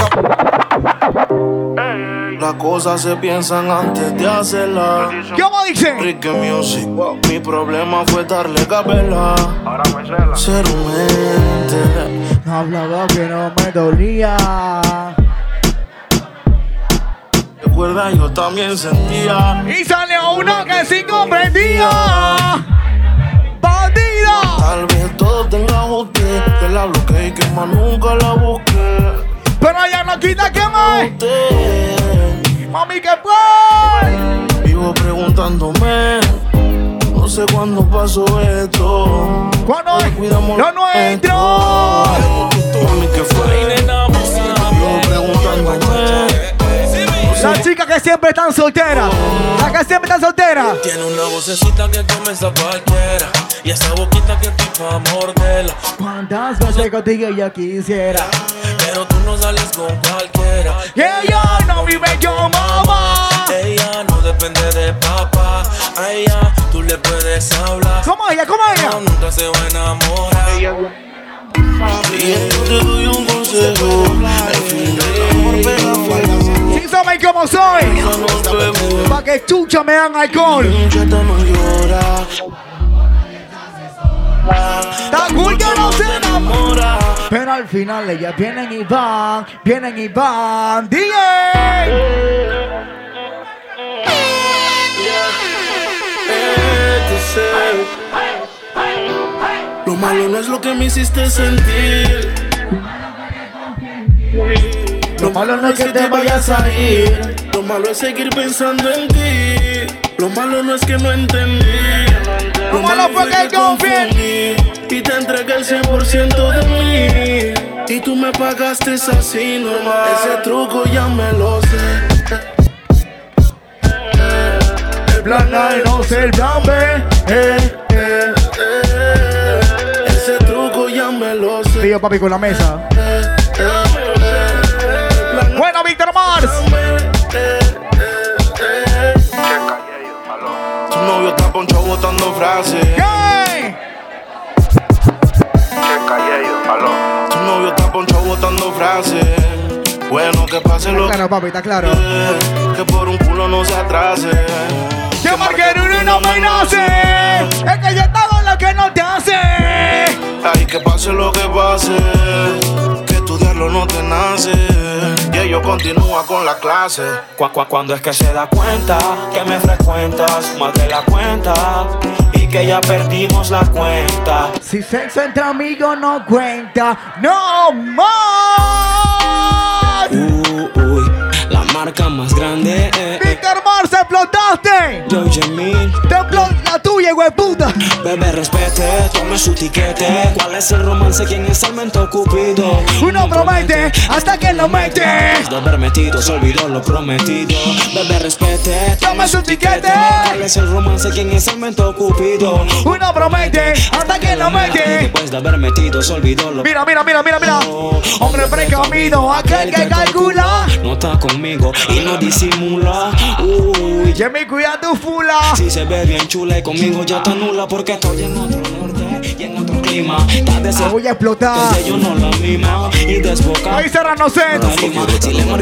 Las cosas se piensan antes de hacerlas. ¿Cómo dice? Ricky Music. Mi problema fue darle capela. Ser un mente. No hablaba que no me dolía. Recuerda, yo también sentía. Y salió uno que sí comprendía. ¡Bandida! Tal vez todo tenga usted. Que la bloqueé y que más nunca la busqué. Pero ella no quita que me. Mami, ¿qué fue? Vivo preguntándome. No sé cuándo pasó esto. Cuando Cuidamos no nuestro. Mami, ¿qué fue? Las chicas que siempre están solteras. Las que siempre están solteras. Tiene una vocecita que comienza cualquiera Y esa boquita que estoy pa' morderla ¿Cuántas veces contigo yo quisiera? Pero tú no sales con cualquiera Y ella no vive yo, mamá. Ella no depende de papá A ella tú le puedes hablar ¿Cómo ella? ¿Cómo ella? No, nunca se va a enamorar Y yo te doy un consejo. El fin del amor pega fuerte. Si saben cómo soy. Pa' que chucha me dan alcohol. Tan cool que no se enamora. Mora. Pero al final ellas vienen y van, vienen y van. DJ. Lo malo no es lo que me hiciste sentir. Lo malo no es que te vayas a ir. Lo malo es seguir pensando en ti. Lo malo no es que no entendí. Lo malo fue que confié. Y te entregué el 100% de mí. Y tú me pagaste así normal. Ese truco ya me lo sé. El plan A y no sé el plan B. Eh, eh. Ese truco ya me lo sé. Tío, papi, con la mesa. Botando frases. ¡Yay! Tu novio está poncho botando frases. Bueno, que pase lo Claro, papi, está claro. que que por un culo no se atrase. ¿Qué que uno y no me nace. Es que yo hago lo que no te hace. Ay, que pase lo que pase, que estudiarlo no te nace. Y ellos continúa con la clase. Cu- cu- cuando es que se da cuenta que me frecuentas más de la cuenta y que ya perdimos la cuenta. Si sexo entre amigos no cuenta, no más. Uh, uy, la marca más grande. Eh, Víctor Mars, explotaste. Yo, Jamil. Te explotó la tuya, güey puta. Bebé, respete, tome su tiquete. ¿Cuál es el romance? ¿Quién es el mento cupido? Uno promete hasta que lo mete. De haber metido, se olvidó lo prometido. Bebé, respete, Tome su tiquete. ¿Cuál es el romance? ¿Quién es el mento cupido? Uno promete hasta que lo mete. Después de haber metido, se olvidó lo Mira, mira, mira, mira, mira. Hombre precamino, aquel que calcula. No está conmigo y no disimula. Uy, Jimmy, cuida tu fula. Si se ve bien chula conmigo ya está nula porque estoy en otro norte y en otro clima. Está Te voy a explotar. yo no la mima y desboca. Ahí Serrano Set.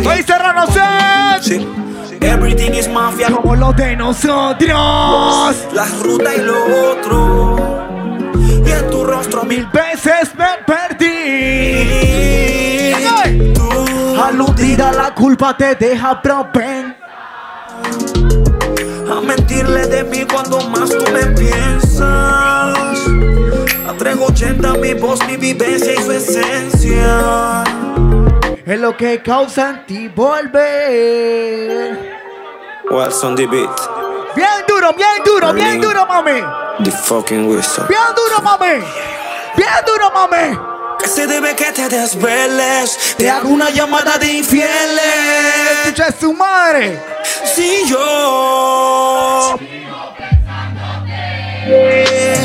Ahí Serrano Set. Everything is mafia. Como los de nosotros. La ruta y lo otro. Y en tu rostro Mil veces me perdí. Aludida la culpa te deja propen. A mentirle de mí cuando más tú me piensas. A 380 mi voz, mi vivencia y su esencia. Es lo que causa en ti volver. What's on the beat? Bien duro, bien duro, bien duro, mami. The fucking whistle. Bien duro, mami. Bien duro, mami. Que se debe que te desveles. Te hago una llamada de infieles. Escucha su madre. Si yo. Ey,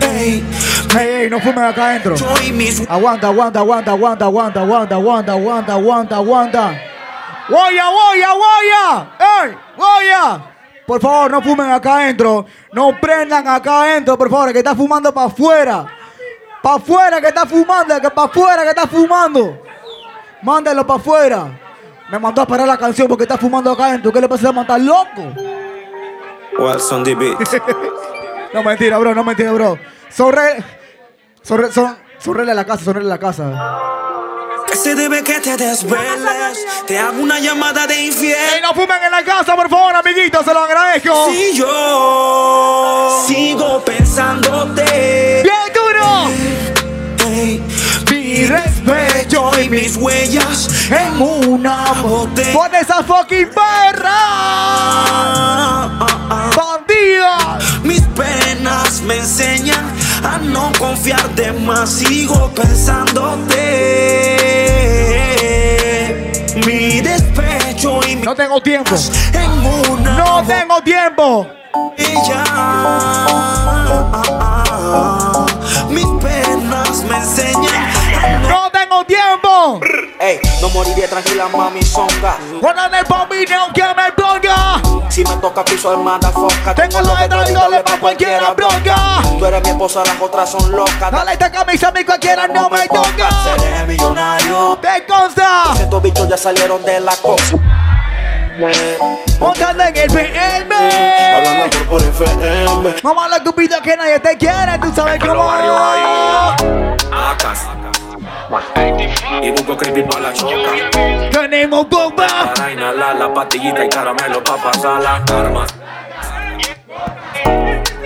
Ey, ey, no fumen acá adentro. mis. Aguanta, aguanta, aguanta, aguanta, aguanta, aguanta, aguanta, aguanta, aguanta, aguanta. ¡Guaya, guaya, guaya! ¡Ey! ¡Guaya! Por favor, no fumen acá adentro. No prendan acá adentro, por favor, que está fumando para afuera. Para afuera que está fumando, que para afuera que está fumando. Mándelo para afuera. Me mandó a parar la canción porque está fumando acá adentro. ¿Qué le pasa a matar loco? What's on the beat? [laughs] No mentira, bro, no mentira, bro. Sonre. Sonre, son, sonrele a la casa, sonrele a la casa. Que se debe que te desveles. Te hago una llamada de ¡Ey, infiel. no fumen en la casa, por favor, amiguitos! Se lo agradezco. Si yo sigo pensándote. ¡Bien duro! Mi respeto y mis huellas en una botella. Pon esa fucking perra. ¡Bandida! Mis penas me enseñan a no confiar de más. Sigo pensándote. Mi despecho y mi No tengo tiempo. en una No tengo tiempo. Mis penas me enseñan no. Tengo tiempo. Ey, no moriré tranquila, mami, songa. Guardan el bombino que me ponga. Si me toca piso armada, foca. Tengo los detrás y doble pa' cualquiera bronca. Tú eres mi esposa, las otras son locas. Dale esta camisa a mí cualquiera no me toca. Seré millonario. Te consta. Estos bichos ya salieron de la cosa. Montando en el PM. Hablando por, por FM. Mamá la cupida que nadie te quiere, tú sabes cómo. Acas. Y busco creepy para la choca. Tenemos bomba. Para inhalar la pastillita y caramelo para pasar las armas.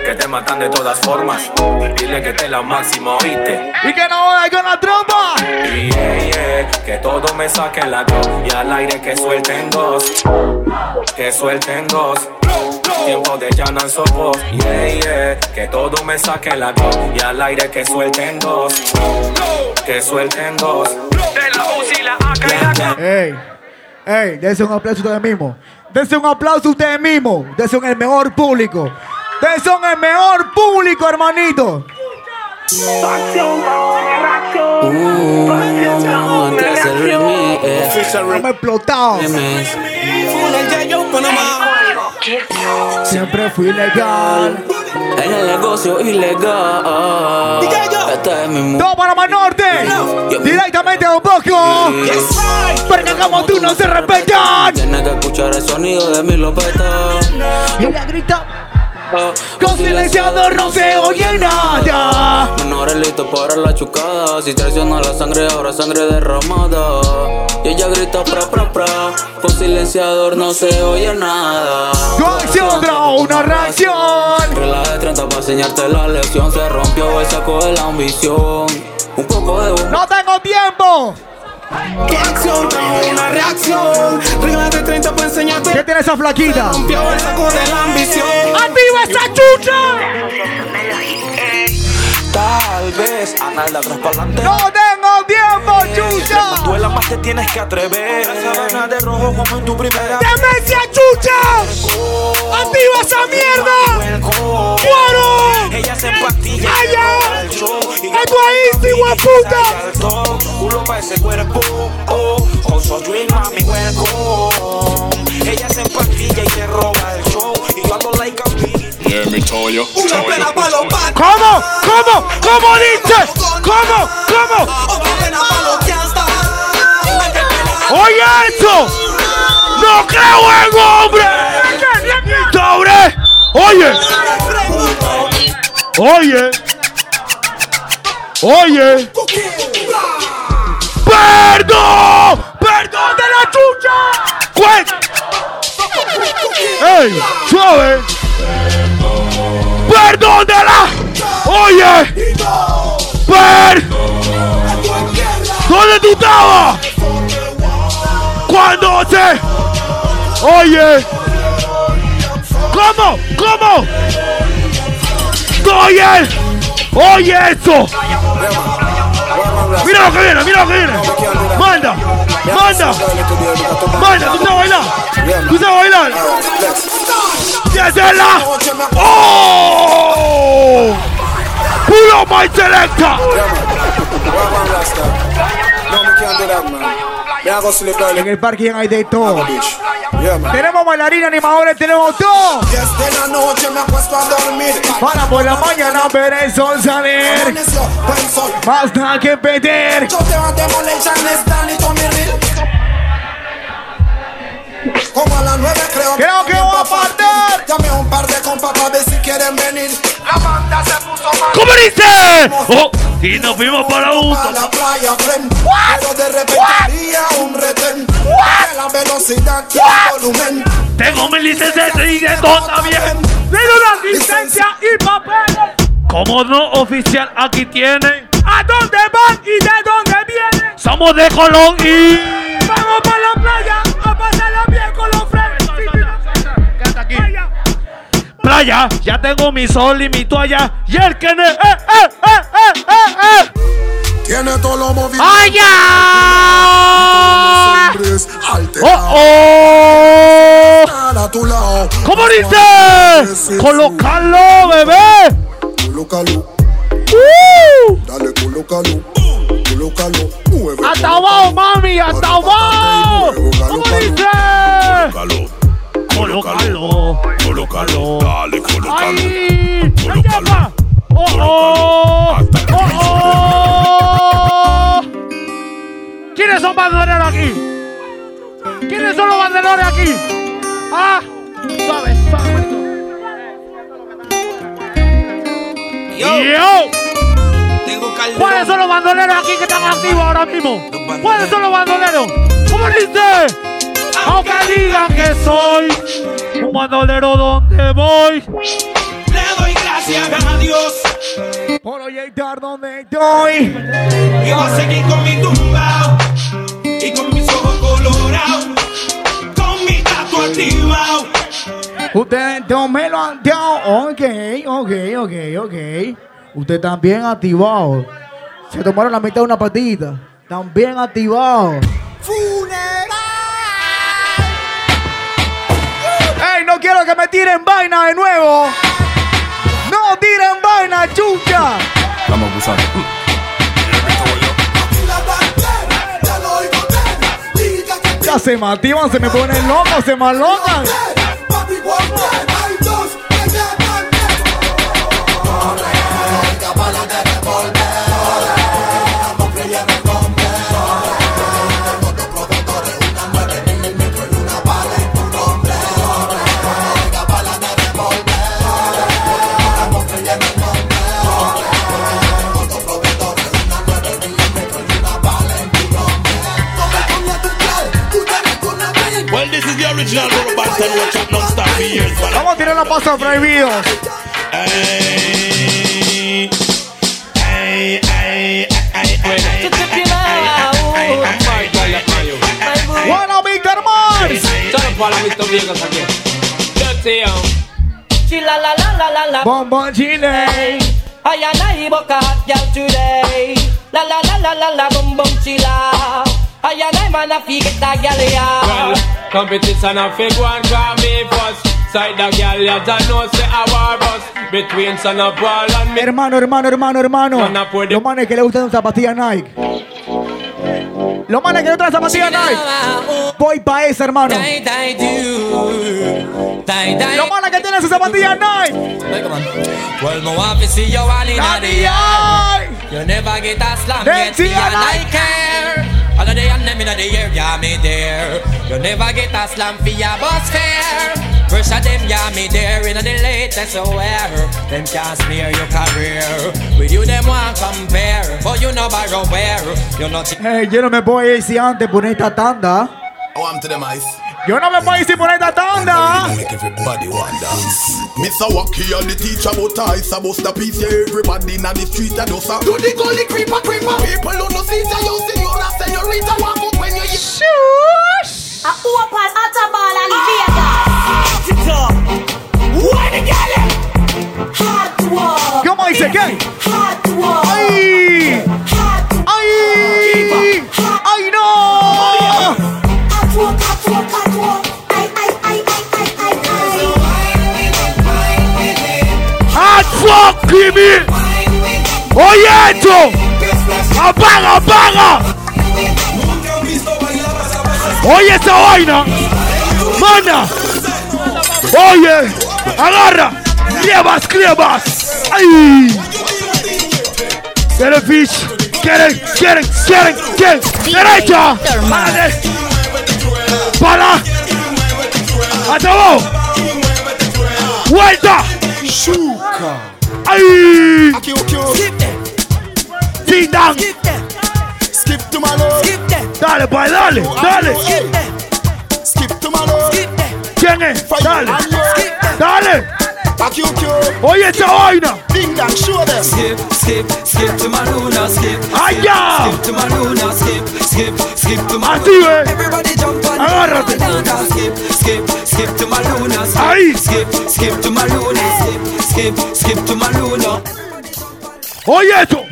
Que te matan de todas formas. Dile que te la máxima, oíste. Y que no jodas con la trompa. Yeah, yeah, que todo me saque la go y al aire que suelten dos, que suelten dos. Tiempo de llanar sopos, yeah, yeah, que todo me saque la go y al aire que suelten dos, que suelten dos. De la UCI, la AK y la Ey, ey, dense un aplauso ustedes mismos. Dense un aplauso ustedes mismos. Dense un el mejor público. Dense un el mejor público, hermanito. Eh. Explotado. Siempre fui legal. En el negocio ilegal. Esta es mi mu- Todo para más norte. Directamente a un poco. Porque como tú no se respetan. Tienes que escuchar el sonido de mi lopeta. Ella grita. Con silenciador no se oye nada. No eres listo para la chucada. Si traiciona la sangre, ahora sangre derramada. Y ella grita pra pra pra. Con silenciador no se oye nada. Tu acción una reacción. Regla de 30 para enseñarte la lección. Se rompió el saco de la ambición. Un poco de ¡No tengo tiempo! Tu acción trajo una reacción. Regla de 30 para enseñarte. ¿Qué tiene esa flaquita? Rompió el saco de la ambición. ¡Arriba esa chucha! Tal vez a nada atrás para adelante. ¡No tengo tiempo, chucha! Más duela, más te tienes que atrever. Sabana de rojo como en tu primera. ¡Demencia, chucha! ¡Activa esa mierda! ¡Muero! Ella se pa' ese cuerpo. Oh, also dream, mami, welcome. Ella se empastilla y se roba el show. Y yo ando like a Yeah, me tell you. Una pena pa' los patos. ¿Cómo? ¿Cómo? ¿Cómo dice? ¿Cómo? ¿Cómo? Otra pena pa' los que. ¡Oye esto! ¡No creo en hombre! ¡Sobre! ¡Oye! ¡Oye! ¡Oye! ¡Perdón! ¡Perdón de la chucha! ¡Ey! ¡Suave! ¡Perdón de la! ¡Oye! ¡Per! ¿Dónde tú estabas? Cuando se... Oye. ¿Cómo? ¿Cómo? Oye. Oye eso. Mira lo que viene, mira lo que viene. Manda. Manda. Manda, tú sabes bailar. Tú sabes bailar. ¡Désela! ¡Oh! ¡Puro my selecta! No, me can't do that, man. En el parque hay de todo. Tenemos bailarines, animadores, tenemos todo. Desde la noche me acuesto a dormir. Para por la mañana ver el sol salir. Nada que perder. Yo te voy a demolition, Stan y Tommy Real. Como a las nueve creo Creo que voy a partir. Llamé a un par de compas para ver si quieren venir. La banda se puso mal. ¿Cómo dice? Oh, y nos fuimos para un. A la playa, friend. Pero de repente había un retén. De la velocidad y el volumen. Tengo mi licencia y de todo también. Tengo una licencia y papeles. Como no oficial aquí tienen. ¿A dónde van y de dónde vienen? Somos de Colón y. Vamos para la playa a pasarla bien con los friends. Quédate aquí. Playa, ya tengo mi sol y mi toalla. Y el que ne. ¡Eh, eh, eh, eh, eh, eh! Tiene todo lo movido. ¡Ay, ya! Hombres ¡Oh, oh! ¿Cómo dice? Colócalo, bebé. Colócalo. ¡Uh! Dale, colócalo. Colócalo. Mueve. ¡Hasta abajo, mami! ¡Hasta abajo! ¿Cómo dice? Colócalo. Colócalo. Dale, colócalo. ¡Ay! ¡Ay, llama! ¡Oh, oh! ¡Oh, oh! ¿Quiénes son bandoleros aquí? ¿Quiénes son los bandoleros aquí? ¡Ah! Suave, suave, manito. Yo. ¿Cuáles son los bandoleros aquí que están activos ahora mismo? ¿Cuáles son los bandoleros? ¿Cómo dice? Aunque digan que soy un bandolero donde voy. Le doy gracias a Dios. Por proyectar donde estoy. Y voy a seguir con mi tumbao. Y con mis ojos colorados. Con mi tatu activado. Ustedes no me lo han dado. Ok, ok, ok, ok. Usted también activado. Se tomaron la mitad de una patita. También activado. ¡Ey! No quiero que me tiren vaina de nuevo. ¡No tiren vaina, chucha! Vamos a abusar. Ya se me activan, se me ponen locos, se me Vamos a tirar los pasos prohibidos. Hey, hey, hey, hey, Bueno, Víctor Mars. Para. Chila la la la la la. Chile. I and I book a hot girl today. La la la la la la chila. I and I man a fi get a Well, ya. competition a fig one call me first. Side the girl, you don't know say a war bus between son of Paul and me. Hermano, hermano, hermano, hermano. Los manes que le gustan zapatillas Nike. Los manes que le gustan zapatillas Nike. Voy pa' esa, hermano. Los manes que tienen sus zapatillas Nike. Well, want to see you all in the air. You never get a slam yet, Dirty me and and I care. All of the and them in the air, yeah, me there. You never get a slam for your bus fare. Pressure them, yeah, me there in the latest wear. Them can't smear your career. With you, them want compare. But you know borrow where. You not Hey, yo no me puedo ir si antes por tanda. Oh, I'm to them ice. Yo no me puedo ir si por esta tanda. Make everybody want dance. Mr. Wacky and the teacher about ice about the piece. Yeah, everybody in the street and does Do the gully creeper creeper. People who no see you, senora, senorita, walk out when you Shush. A open Attabal and Vegas. It up. Why the girl? Hot walk. ¿Cómo dice qué? Hot walk. ¡Ay! ¡Ay! ¡Ay, fuck, Kimmy! ¡Oye esto! ¡Apaga, apaga! ¡Oye esa vaina! ¡Mana! ¡Oye! ¡Agarra! ¡Criebas, criebas! ¡Ay! ¿Quieren fish? ¿Quieren? ¿Quieren? ¿Quieren? ¿Quieren? ¡Derecha! ¡Para! ¡Para! ¡Hasta abajo! ¡Vuelta! ¡Ay! Sit down. Skip to my love. Dale, pues, dale, dale. Skip to my love. ¿Quién es? Dale, dale. Back you, Oye esta vaina. Ding dong, show them. Skip, skip, skip to my Luna, skip. Allá. Skip to my Luna, skip, skip, skip to my Así ve. Everybody jump on Agárrate. Skip, skip, skip to my Luna, skip. Ahí. Skip, skip to my Luna, skip, skip, skip to my Luna. Oye esto.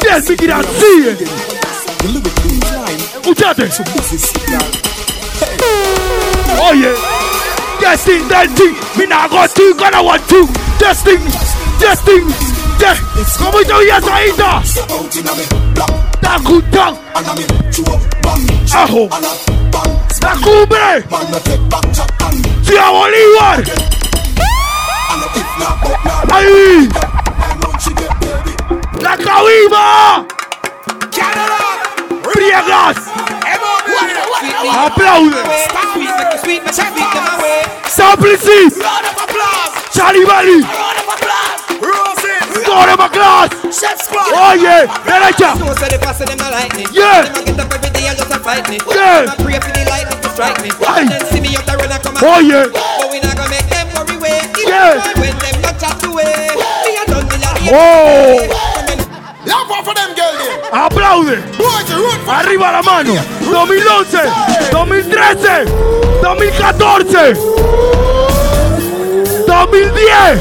Bien, mi querida, sigue. Escuchate. Oye. Testing, testing. Me not go to, gonna want to. Testing, testing. Te- ¿Cómo te oías ahí? ta? Takutang. Ajo. La cumbre. Ciudad Bolívar. Ahí. La cabima. Briegas. Aplaude. Samplici. Charlie Valley. Gore McClass. Oye, derecha. Yeah. Yeah. Oh. For them, girl. there. Aplaude. Boys, you root for Arriba la mano. 2011, 2013, 2014, 2010.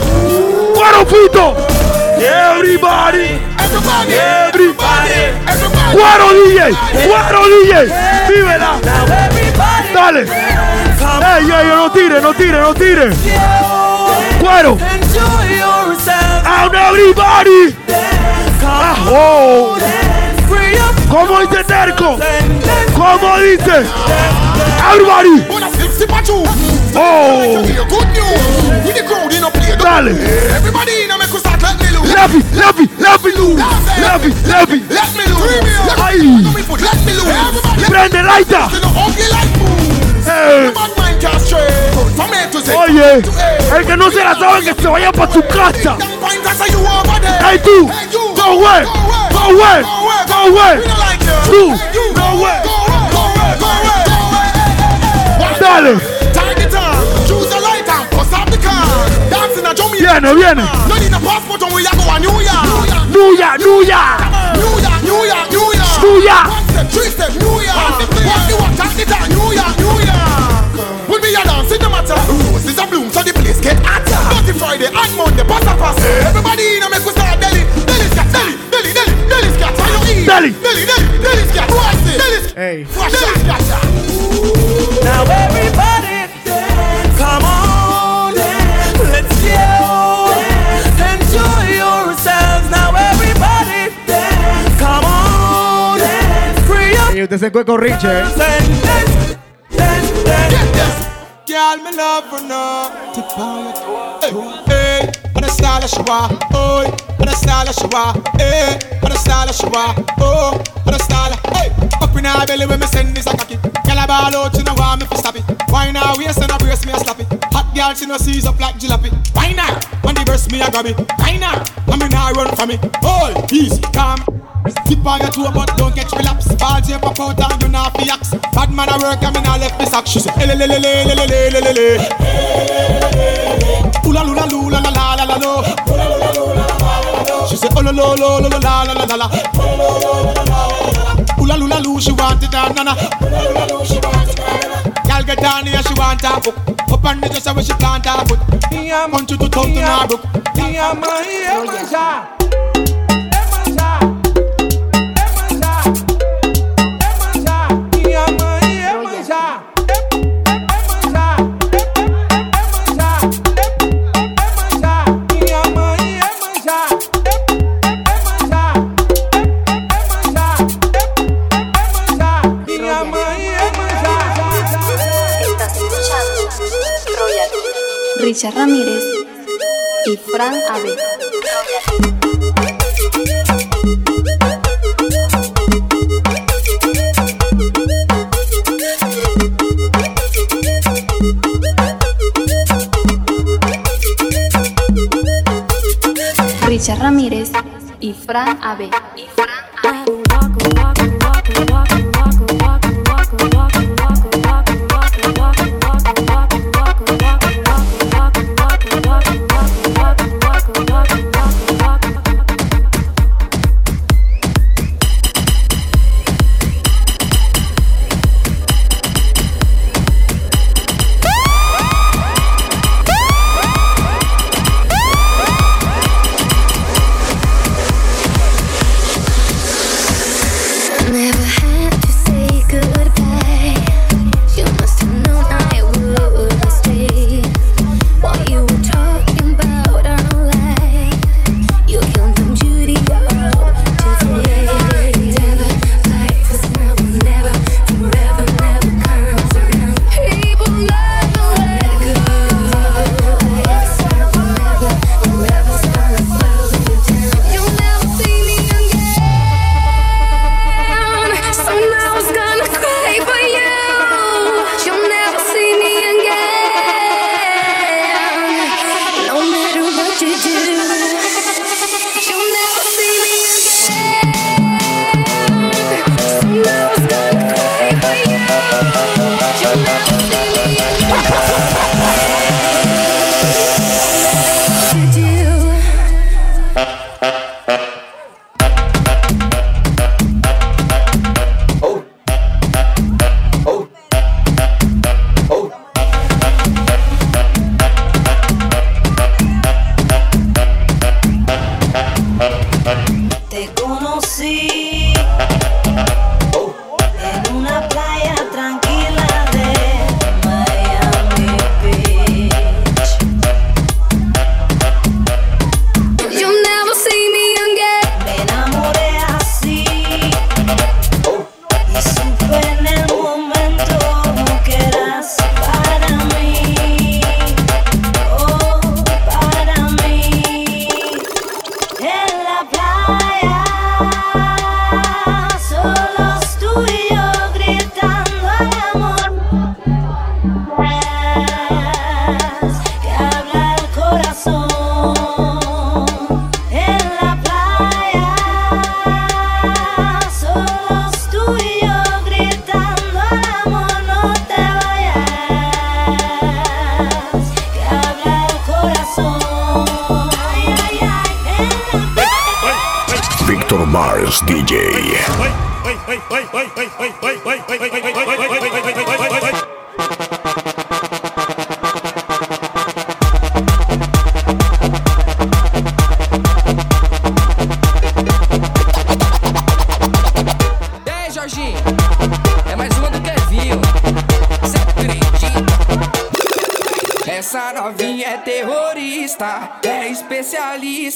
Cuero Fito. Everybody. everybody. Everybody. Everybody. Cuero DJ. Cuero DJ. Vívela. Dale. Ey, ey, no tire, no tire, no tire. Cuero. Out everybody. Ah, oh. ¿Cómo dice Terco? ¿Cómo dice? Everybody. Wanna flip, flip at you. Oh. Hear good news. With the crowd in a play. Dale. Everybody in a make us start let me loose. Lefty, lefty, lefty, loose. Lefty, lefty. Let me loose. Ay. Let me loose. Everybody. Prende laita. Hey. Oye, el que no se la sabe que se vaya para su casa. Hey tú, go away, go away, go away. Tú, go away. go away, go away. Dale. Viene, viene. New Year, New Year, New Year. Hey. Now everybody dance, come on, dance, let's go, Dance. enjoy yourselves. Now everybody dance, come on, dance, free up Y usted se cueco Rich, eh. and dance, dance, dance. Girl, me love now. Tip on. Hey, the style of Shawa, oh, the style of Shawa, hey, on the style of Shawa, oh, in her belly when me send this a cocky. Girl, I ball out, you know why me fi stop it. Why now waist and a brace me a slap it. Hot girl, she no seize up like jalopy. Why now? On the burst me a grab it. Why now? I mean I run from it. Hold, easy, calm. Tip on your toe, but don't get relapse. Ball tape pop out and you not fi axe. Bad man a work and me not left the sack. She say, le le le le le le le le le le. Oola lula lula la la la la lo. She say, oh lo lo lo lo la la la la la. Oola lula lu, she want it down, nana. Girl get down here, she want her book. Up on the dresser when she plant her foot. Punch you to thumb to her book. Estás Richard Ramírez y Fran Abe. Richard Ramírez y Fran Abe. Y Fran Mars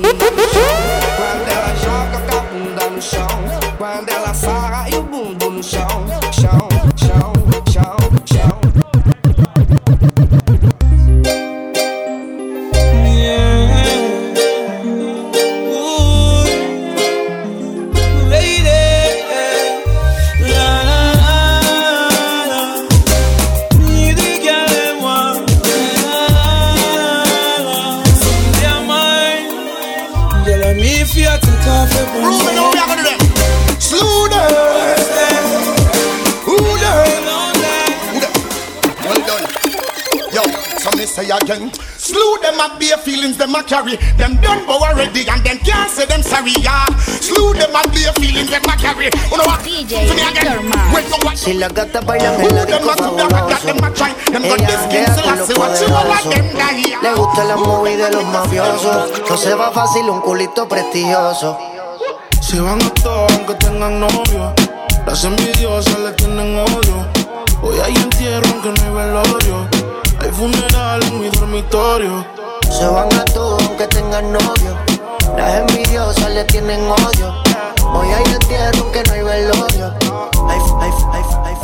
不. [laughs] me say again. Slew them at bare feelings them a carry. Them done bow already and them can't say them sorry. Yeah. Slew them at bare feelings them a carry. You know what? DJ, me again. Wait, so what? Si en la them disco a do that? Got them a try. Them got Ella this skin janguea till con I los see what you all like them guy. poderosos. Le gusta la movie de los mafiosos. No se va fácil un culito prestigioso. Se van a todos aunque tengan novio. Las envidiosas le tienen odio. Hoy hay entierro aunque no hay velorio. Hay funeral en mi dormitorio. Se van a todos aunque tengan novio. Las envidiosas le tienen odio. Hoy hay entierro aunque no hay velorio. Ay, ay, ay, ay,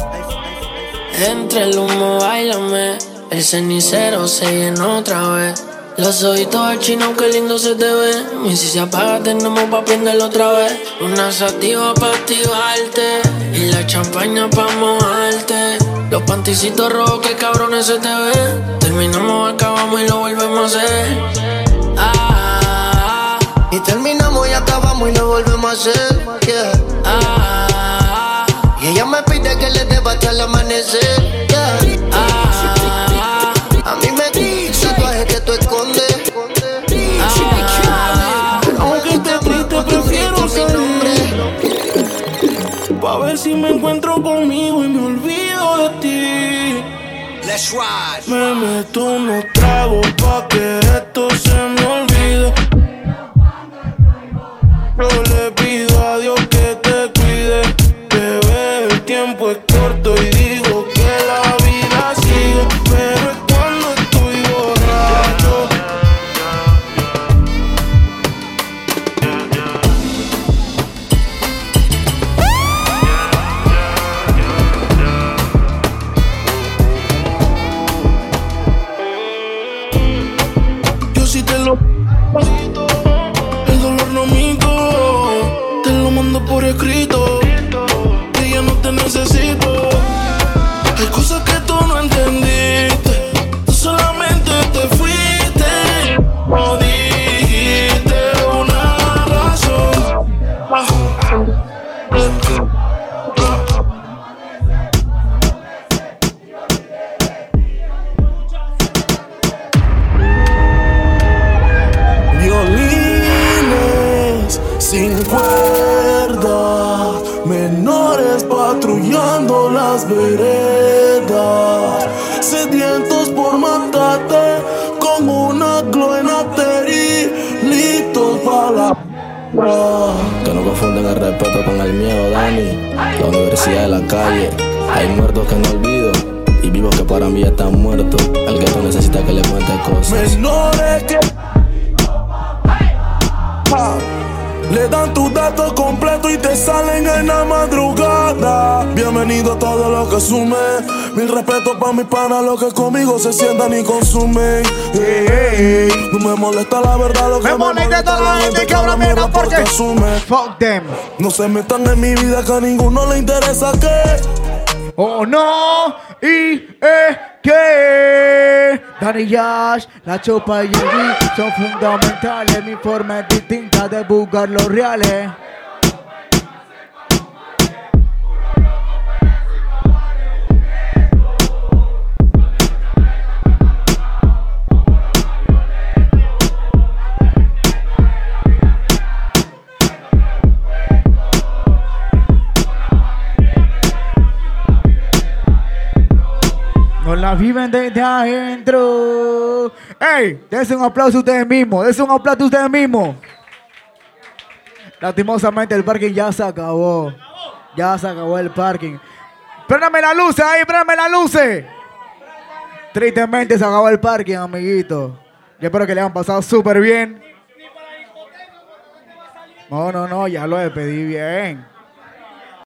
ay, Entre el humo, bailame. El cenicero se llenó otra vez. Los ojitos al chino, qué lindo se te ve. Y si se apaga, tenemos pa' prenderlo otra vez. Una sativa pa' activarte. Y la champaña pa' mojarte. Los panticitos rojos, que cabrones se te ven. Terminamos, acabamos y lo volvemos a hacer. Ah, Y terminamos y acabamos y lo volvemos a hacer. yeah. ah, Y ella me pide que le deba hasta el amanecer. Pa' ver si me encuentro conmigo y me olvido de ti. Let's ride. Me meto unos tragos pa' que esto se me olvide. Yo le respetos pa' mis panas, los que conmigo se sientan y consumen. Ey, ey, ey. No me molesta la verdad, lo que me, molesta toda la gente que habla mierda porque asume. Fuck them. No se metan en mi vida que a ninguno le interesa que. Oh no, y eh, que Danny Yash, la chopa y el son fundamentales. Mi forma es distinta de buscar los reales. Viven desde adentro. ¡Ey! Dense un aplauso a ustedes mismos. Dense un aplauso a ustedes mismos. Lastimosamente el parking ya se acabó. Ya se acabó el parking. Préndame la luz ahí, préndame la luz. Tristemente se acabó el parking, amiguito. Yo espero que le hayan pasado súper bien. No, no, no, ya lo pedí bien.